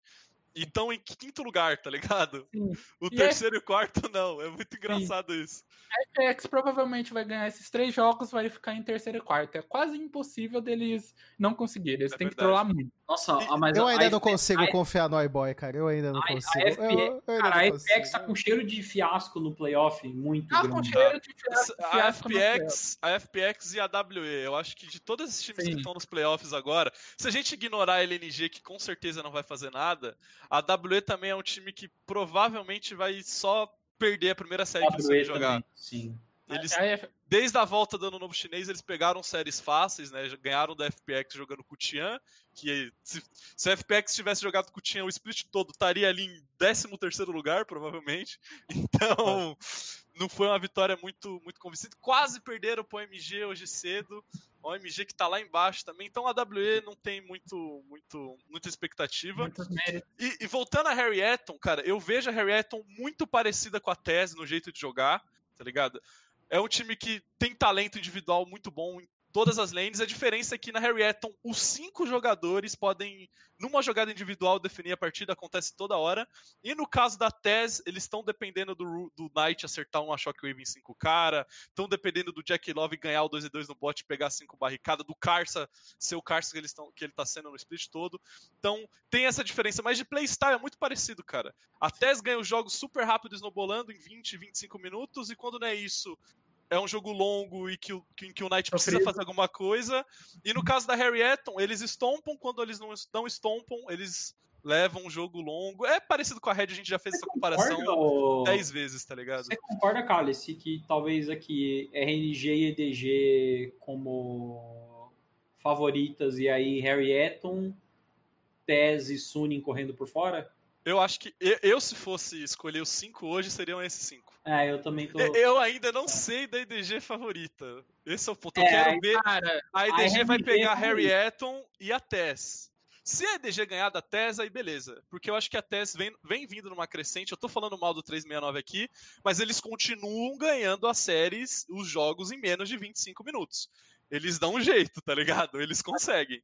S2: E estão em quinto lugar, tá ligado?
S4: Sim.
S2: O
S4: E
S2: terceiro e o quarto não. É muito engraçado isso.
S4: A FPX provavelmente vai ganhar esses três jogos, vai ficar em terceiro e quarto. É quase impossível deles não conseguirem. Eles
S2: É
S4: têm que
S2: verdade.
S4: trollar muito.
S3: Nossa,
S2: E-
S3: ah, mas
S1: Eu
S3: a-
S1: ainda
S3: a
S1: não consigo
S3: a-
S1: confiar no iBoy, cara. Eu ainda não
S3: A- a
S1: consigo. Eu-
S3: FP
S1: eu ainda
S3: Cara, a FPX tá com cheiro de fiasco no playoff muito
S4: Ah, com cheiro de
S2: A
S4: fiasco no playoff.
S2: FPX, a FPX e a WE, eu acho que de todos esses times
S4: Sim.
S2: que estão nos playoffs agora, se a gente ignorar a LNG, que com certeza não vai fazer nada, a WE também é um time que provavelmente vai só perder a primeira série que
S3: WWE
S2: eles jogar.
S3: também, Sim.
S2: Eles,
S4: A
S2: desde a volta do ano novo chinês, eles pegaram séries fáceis, né? Ganharam da FPX jogando com o Tian, que se, se a FPX tivesse jogado com o Tian o split todo, estaria ali em 13 terceiro lugar, provavelmente. Então, não foi uma vitória muito, muito convincente. Quase perderam pro OMG hoje cedo. O OMG que tá lá embaixo também. Então a WE não tem muito, muito, muita expectativa. E, e voltando a Harry Eton, cara, eu vejo a Harry Eton muito parecida com a Tese no jeito de jogar, tá ligado? É um time que tem talento individual muito bom em todas as lanes. A diferença é que na Harry Eton, os cinco jogadores podem, numa jogada individual, definir a partida, acontece toda hora. E no caso da Tez, eles estão dependendo do, do Knight acertar uma Shockwave em cinco cara, estão dependendo do Jack Love ganhar o 2 e 2 no bot e pegar cinco barricadas, do Karsa ser o Karsa que, eles que ele tá sendo no split todo. Então tem essa diferença, mas de playstyle é muito parecido, cara. A Tez ganha os jogos super rápido, snowbolando em 20, 25 minutos, e quando não é isso, é um jogo longo e que o, em que o Knight precisa fazer alguma coisa. E no caso da Harry Eton, eles estompam, quando eles não, não estompam, eles levam um jogo longo. É parecido com a Red, a gente já fez essa comparação
S3: Concorda,
S2: 10 vezes, tá ligado?
S3: Você concorda, Cálice, que talvez aqui RNG e EDG como favoritas e aí Harry Eton, Tez e Sunin correndo por fora?
S2: Eu acho que eu, eu, se fosse escolher os 5 hoje, seriam esses 5.
S3: É, eu também tô.
S2: Eu ainda não sei da EDG favorita. Esse é o ponto. Eu
S3: É,
S2: quero
S3: aí-
S2: ver.
S4: Cara,
S2: A EDG
S3: a
S2: vai pegar Harry. Eton e a Tess. Se a EDG ganhar da Tess, aí beleza. Porque eu acho que a Tess vem, vem vindo numa crescente. Eu tô falando mal do 369 aqui, mas eles continuam ganhando as séries, os jogos, em menos de 25 minutos. Eles dão um jeito, tá ligado? Eles conseguem.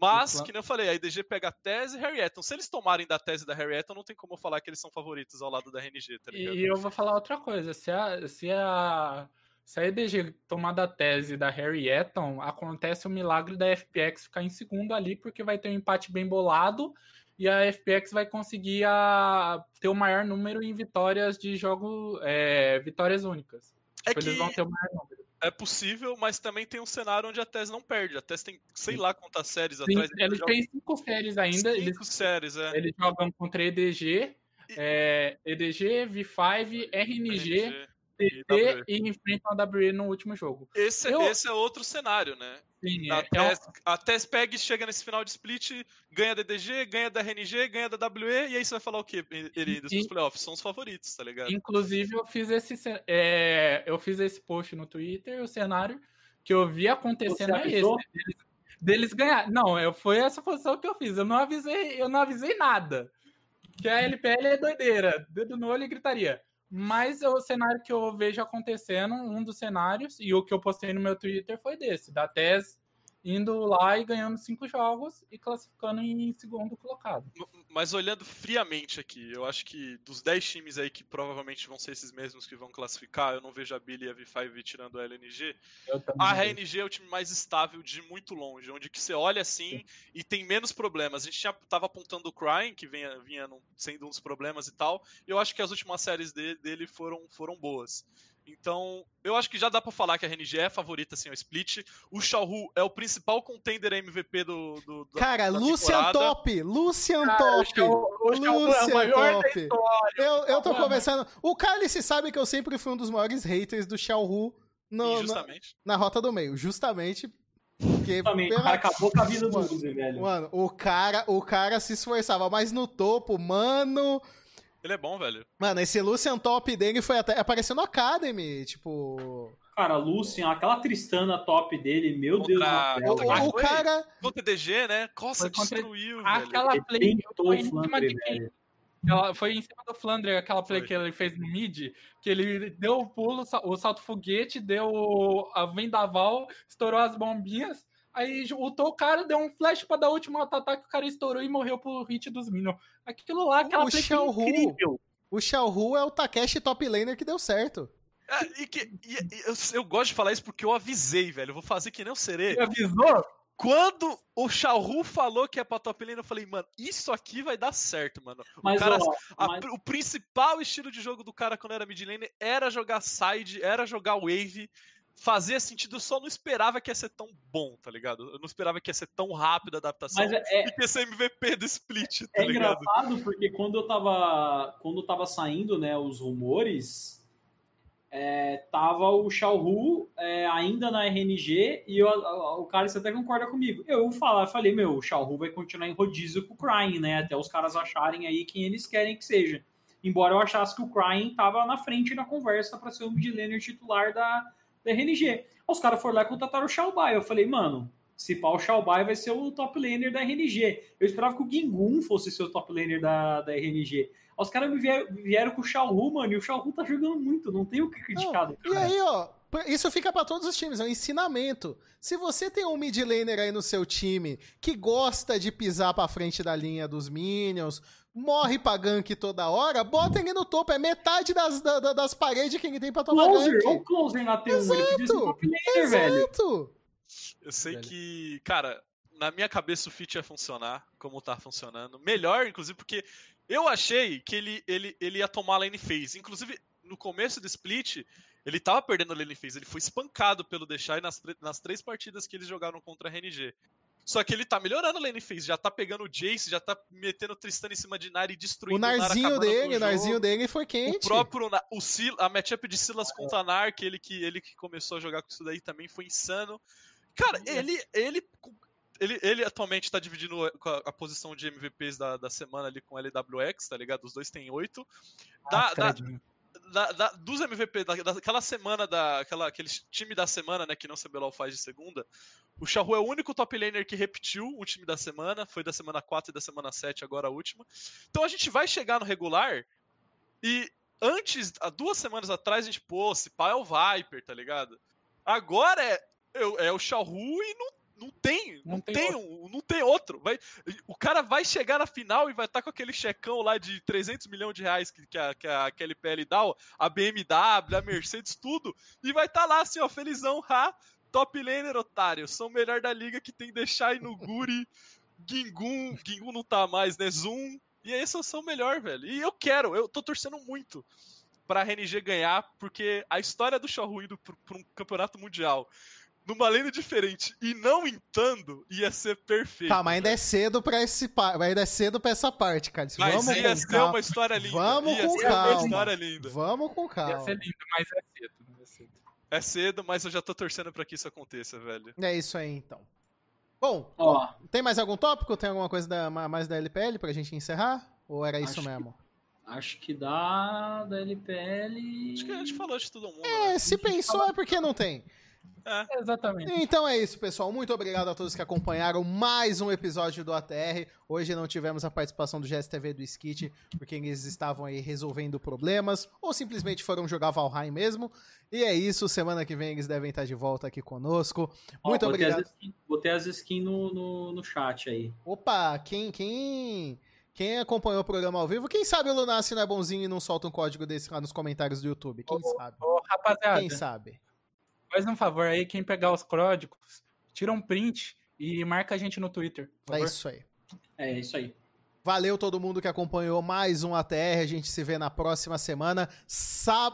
S2: Mas, que nem eu falei, a EDG pega a Tess e Harry Eton. Se eles tomarem da Tess e da Harry Eton, não tem como falar que eles são favoritos ao lado da RNG, tá ligado?
S4: E eu vou falar outra coisa. Se a, se a, se a EDG tomar da tese da Harry Eton, acontece o milagre da FPX ficar em segundo ali, porque vai ter um empate bem bolado e a FPX vai conseguir a, ter o maior número em vitórias de jogo, é, vitórias únicas.
S2: É
S4: Tipo,
S2: que
S4: Eles vão ter o maior número.
S2: É possível, mas também tem um cenário onde a Tess não perde. A Tess tem sei lá quantas séries
S4: Tem-
S2: atrás.
S4: eles têm cinco séries ainda.
S2: cinco
S4: Eles,
S2: séries, é.
S4: eles jogam contra EDG,
S2: E-
S4: é, EDG, V5, RNG,
S2: RNG.
S4: TT e enfrentam a WE no último jogo.
S2: Esse,
S4: Eu-
S2: esse é outro cenário, né?
S4: Sim,
S2: A
S4: é, é um-
S2: Tess, a Tess pega e chega nesse final de split, ganha da DDG, ganha da RNG, ganha da WE, e aí você vai falar o quê, ele dos
S4: E-
S2: playoffs? São os favoritos, tá ligado?
S4: Inclusive, eu fiz esse é, eu fiz esse post no Twitter, o cenário que eu vi acontecendo é esse. Deles, deles ganhar. Não, eu, foi essa posição que eu fiz. Eu não avisei, eu não avisei nada. Que a LPL é doideira. Dedo no olho e gritaria. Mas o cenário que eu vejo acontecendo, um dos cenários, e o que eu postei no meu Twitter foi desse, da TES indo lá e ganhando cinco jogos e classificando em segundo colocado.
S2: Mas olhando friamente aqui, eu acho que dos 10 times aí que provavelmente vão ser esses mesmos que vão classificar, eu não vejo a Billy e a V5 tirando a LNG. A. RNG é o time mais estável de muito longe, onde que você olha assim e tem menos problemas. A gente já tava apontando o Crying, que vinha, vinha sendo um dos problemas e tal, e eu acho que as últimas séries de- dele foram, foram boas. Então, eu acho que já dá pra falar que a RNG é a favorita, assim, ao split. O Xiaohu é o principal contender MVP do, do da-
S1: Cara,
S2: da
S1: Lucian. Top! Lucian
S4: Cara, o
S1: Top!
S4: O Xiao é o
S1: Lucian Top! Eu, eu tô
S4: é
S1: conversando. O Cálice sabe que eu sempre fui um dos maiores haters do Xiaohu no, na, na rota do meio. Justamente porque.
S3: Também, cara acabou com a vida do
S1: Mano,
S3: Uzi, velho.
S1: Mano, o cara, o cara se esforçava, mas no topo, mano.
S2: Ele é bom, velho.
S1: Mano, esse Lucian Top dele foi até aparecendo no Academy, tipo.
S3: Cara, Lucian, aquela Tristana top dele, meu Deus
S2: Contra-
S3: do céu.
S1: O, o- o
S2: foi-
S1: cara.
S2: Contra o DG, né?
S4: Contra-
S2: destruiu, velho.
S4: Aquela play foi em cima de quem? Ela foi em cima do Flandre, aquela play
S2: Foi.
S4: que ele fez no mid, que ele deu o pulo, o salto foguete, deu a vendaval, estourou as bombinhas, Aí ultou o cara, deu um flash pra dar o último auto-ataque, o cara estourou e morreu pro hit dos Minions. Aquilo lá, aquela
S1: o Xiao incrível. O Xiao Hu é o Takeshi top laner que deu certo.
S2: É, e que, e, e, eu, eu, gosto de falar isso porque eu avisei, velho. Eu vou fazer que nem o Serê.
S4: Avisou?
S2: Quando o Xiaohu falou que é pra top lane, eu falei, mano, isso aqui vai dar certo, mano.
S3: Mas,
S2: o, cara,
S3: ó,
S2: a,
S3: mas...
S2: o principal estilo de jogo do cara quando era mid lane era jogar side, era jogar wave. Fazia sentido, eu só não esperava que ia ser tão bom, tá ligado? Eu não esperava que ia ser tão rápido a adaptação
S3: Mas é,
S2: e que ia ser MVP do split, tá
S3: é
S2: ligado?
S3: engraçado porque quando eu tava. Quando tava saindo, né, os rumores, é, tava o Xiaohu é, ainda na RNG e eu, o cara até concorda comigo. Eu falar, falei, meu, o Xiaohu vai continuar em rodízio com o Crying, né? Até os caras acharem aí quem eles querem que seja. Embora eu achasse que o Crying tava na frente na conversa para ser o mid laner titular da, da RNG. Os caras foram lá e contrataram o Xiaobai. Eu falei, mano, se pau o Xiaobai vai ser o top laner da RNG. Eu esperava que o Gingun fosse ser o top laner da, da RNG. Os caras me vieram, vieram com o Xiaohu, mano, e o Xiaohu tá jogando muito, não tem o que criticar.
S1: Não, e aí, ó, isso fica para todos os times, é um ensinamento. Se você tem um mid laner aí no seu time que gosta de pisar para frente da linha dos minions, morre pra gank toda hora, bota ele no topo. É metade das, da, das paredes que ele tem pra tomar
S3: closer,
S1: gank.
S3: o closer na T1,
S1: Exato,
S3: ele podia ser top laner,
S1: Exato.
S3: velho.
S2: Eu sei que, cara, na minha cabeça o fit ia funcionar, como tá funcionando. Melhor, inclusive, porque eu achei que ele, ele, ele ia tomar a lane phase. Inclusive, no começo do split, ele tava perdendo a lane phase. Ele foi espancado pelo Deixai nas, nas três partidas que eles jogaram contra a RNG. Só que ele tá melhorando a lane phase, já tá pegando o Jace, já tá metendo o Tristan em cima de Nari e destruindo
S1: O narzinho
S2: Nar,
S1: dele, o narzinho dele foi quente.
S2: O próprio, o Sil, a matchup de Silas contra Nar, que ele, que ele que começou a jogar com isso daí também foi insano. Cara, ele, ele, ele, ele atualmente tá dividindo a, a, posição de MVPs da, da semana ali com LWX, tá ligado? Os dois têm oito.
S4: Ah,
S2: da, da- dos MVP, da, daquela semana, da, aquela, aquele time da semana, né, que não o CBLOL faz de segunda, o Xiaohu é o único top laner que repetiu o time da semana, foi da semana 4 e da semana 7, agora a última. Então a gente vai chegar no regular e antes, há duas semanas atrás, a gente, pô, se pá é o Viper, tá ligado? Agora é, é, é o Xiaohu e não, não tem, não,
S4: Não tem
S2: tem, um- não tem outro. Vai, o cara vai chegar na final e vai estar com aquele checão lá de 300 milhões de reais que, que, a, que a KLPL dá, ó, a BMW, a Mercedes, tudo, e vai estar lá assim, ó, felizão, ha, top laner, otário, são o melhor da liga que tem Deixai no Guri, Gingun, Gingun não tá mais, né, Zoom, e aí esses são o melhor, velho. E eu quero, eu tô torcendo muito pra RNG ganhar, porque a história do Xiaohu indo pra um campeonato mundial numa lane diferente e não entando ia ser perfeito.
S1: Tá, mas ainda é
S2: velho.
S1: cedo pra esse pa... ainda é cedo pra essa parte, cara.
S2: Mas
S1: Vamos
S2: ia
S1: com
S2: ser
S1: calma.
S2: uma história linda.
S1: Vamos
S2: ia
S1: com
S2: ser uma
S1: calma.
S2: história linda.
S1: Vamos com
S4: Ia
S1: calma.
S4: ser lindo, mas é cedo. Mas é cedo.
S2: É cedo, mas eu já tô torcendo pra que isso aconteça, velho.
S1: É isso aí, então. Bom,
S3: Ó,
S1: tem mais algum tópico? Tem alguma coisa da, ma- mais da LPL pra gente encerrar? Ou era isso
S3: Acho que-
S1: mesmo?
S3: acho que dá da LPL.
S2: Acho que a gente falou de todo mundo.
S1: É,
S2: né?
S1: se pensou é porque não tem.
S4: Exatamente.
S1: Então é isso, pessoal. Muito obrigado a todos que acompanharam mais um episódio do ATR. Hoje não tivemos a participação do GSTV do Skit, porque eles estavam aí resolvendo problemas, ou simplesmente foram jogar Valheim mesmo. E é isso, semana que vem eles devem estar de volta aqui conosco.
S3: Ó,
S1: Muito
S3: botei
S1: obrigado.
S3: As skins, botei as skins no, no, no chat aí.
S1: Opa, quem, quem, quem acompanhou o programa ao vivo, quem sabe o Lunassi não é bonzinho e não solta um código desse lá nos comentários do YouTube? Quem sabe?
S4: Ô, rapaziada,
S1: Quem sabe?
S4: Faz um favor aí, quem pegar os códigos, tira um print e marca a gente no Twitter. por
S1: É isso aí.
S3: É isso aí.
S1: Valeu todo mundo que acompanhou mais um ATR. A gente se vê na próxima semana.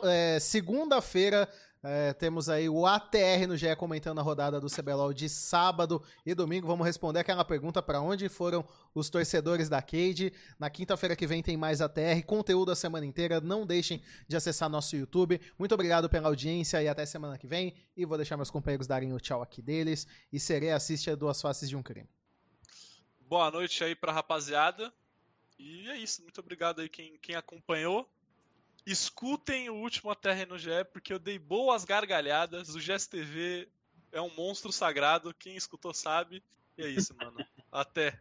S1: É, Segunda-feira é, temos aí o ATR no GE comentando a rodada do CBLOL de sábado e domingo. Vamos responder aquela pergunta para onde foram os torcedores da Cade. Na quinta-feira que vem tem mais ATR, conteúdo a semana inteira. Não deixem de acessar nosso YouTube. Muito obrigado pela audiência e até semana que vem. E vou deixar meus companheiros darem o tchau aqui deles. E serei assiste a Duas Faces de um Crime.
S2: Boa noite aí pra rapaziada. E é isso. Muito obrigado aí quem, quem acompanhou. Escutem o último ATR no GE, porque eu dei boas gargalhadas. O GSTV é um monstro sagrado. Quem escutou sabe. E é isso, mano. Até.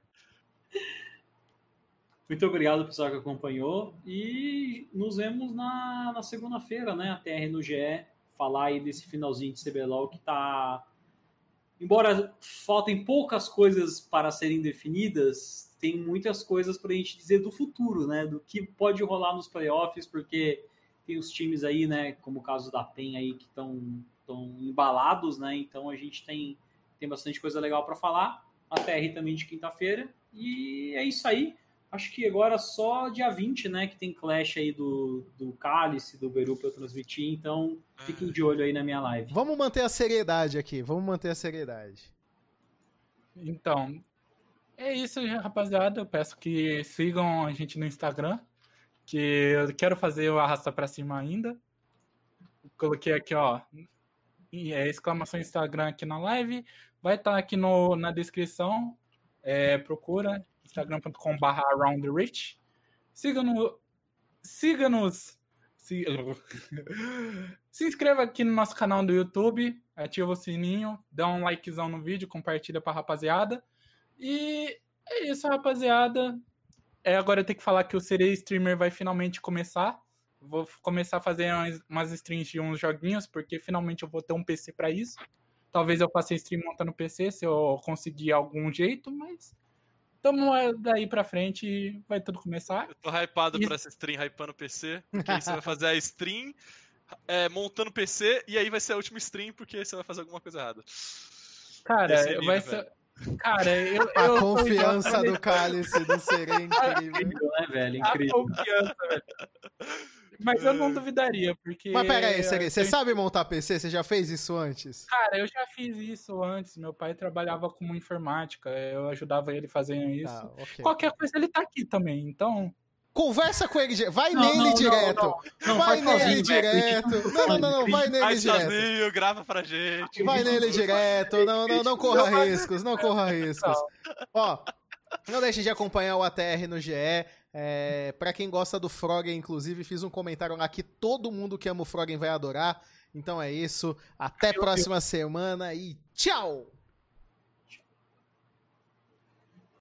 S3: Muito obrigado, pessoal que acompanhou. E nos vemos na, na segunda-feira, né? A TR no GE. Falar aí desse finalzinho de CBLOL que tá, embora faltem poucas coisas para serem definidas, tem muitas coisas para a gente dizer do futuro, né? Do que pode rolar nos playoffs, porque tem os times aí, né? Como o caso da PEN aí, que estão embalados, né? Então a gente tem, tem bastante coisa legal para falar. A TR também de quinta-feira. E é isso aí. Acho que agora só dia 20, né? Que tem clash aí do, do Cálice, do Beru para eu transmitir. Então fiquem de olho aí na minha live.
S1: Vamos manter a seriedade aqui. Vamos manter a seriedade.
S4: Então, é isso, rapaziada. Eu peço que sigam a gente no Instagram, que eu quero fazer o arrasta para cima ainda. Coloquei aqui, ó, é, exclamação Instagram aqui na live. Vai estar tá aqui no, na descrição. É, procura instagram.com.br aroundrich. Siga-nos. Siga-nos. Se... Se inscreva aqui no nosso canal do YouTube, ativa o sininho, dá um likezão no vídeo, compartilha pra rapaziada. E é isso, rapaziada. É, agora eu tenho que falar que o Serei Streamer vai finalmente começar. Vou começar a fazer umas, umas streams de uns joguinhos, porque finalmente eu vou ter um PC para isso. Talvez eu faça stream montando PC se eu conseguir algum jeito, mas tamo daí pra frente vai tudo começar.
S2: Eu tô hypado e... pra essa stream hypando PC, porque aí você vai fazer a stream é, montando PC e aí vai ser a última stream porque você vai fazer alguma coisa errada.
S4: Cara, é vai ser. Cara, eu.
S1: A
S4: eu
S1: confiança do cálice do Serem incrível.
S3: né, velho? Incrível.
S4: A confiança, velho. Mas eu não duvidaria, porque.
S1: Mas pera aí, Serei, você sabe montar PC? Você já fez isso antes?
S4: Cara, eu já fiz isso antes. Meu pai trabalhava como informática, eu ajudava ele fazendo isso. Ah, okay. Qualquer coisa ele tá aqui também, então.
S1: Conversa com ele, vai não, nele não, direto. Não, vai nele direto. Não, não, não, vai nele vai direto.
S2: Sozinho, grava pra gente.
S1: Vai nele direto. Não, não, não corra riscos, não corra riscos. Ó, não deixe de acompanhar o ATR no GE. É, para quem gosta do Froggen, inclusive, fiz um comentário lá que todo mundo que ama o Froggen vai adorar. Então é isso. Até próxima semana e tchau!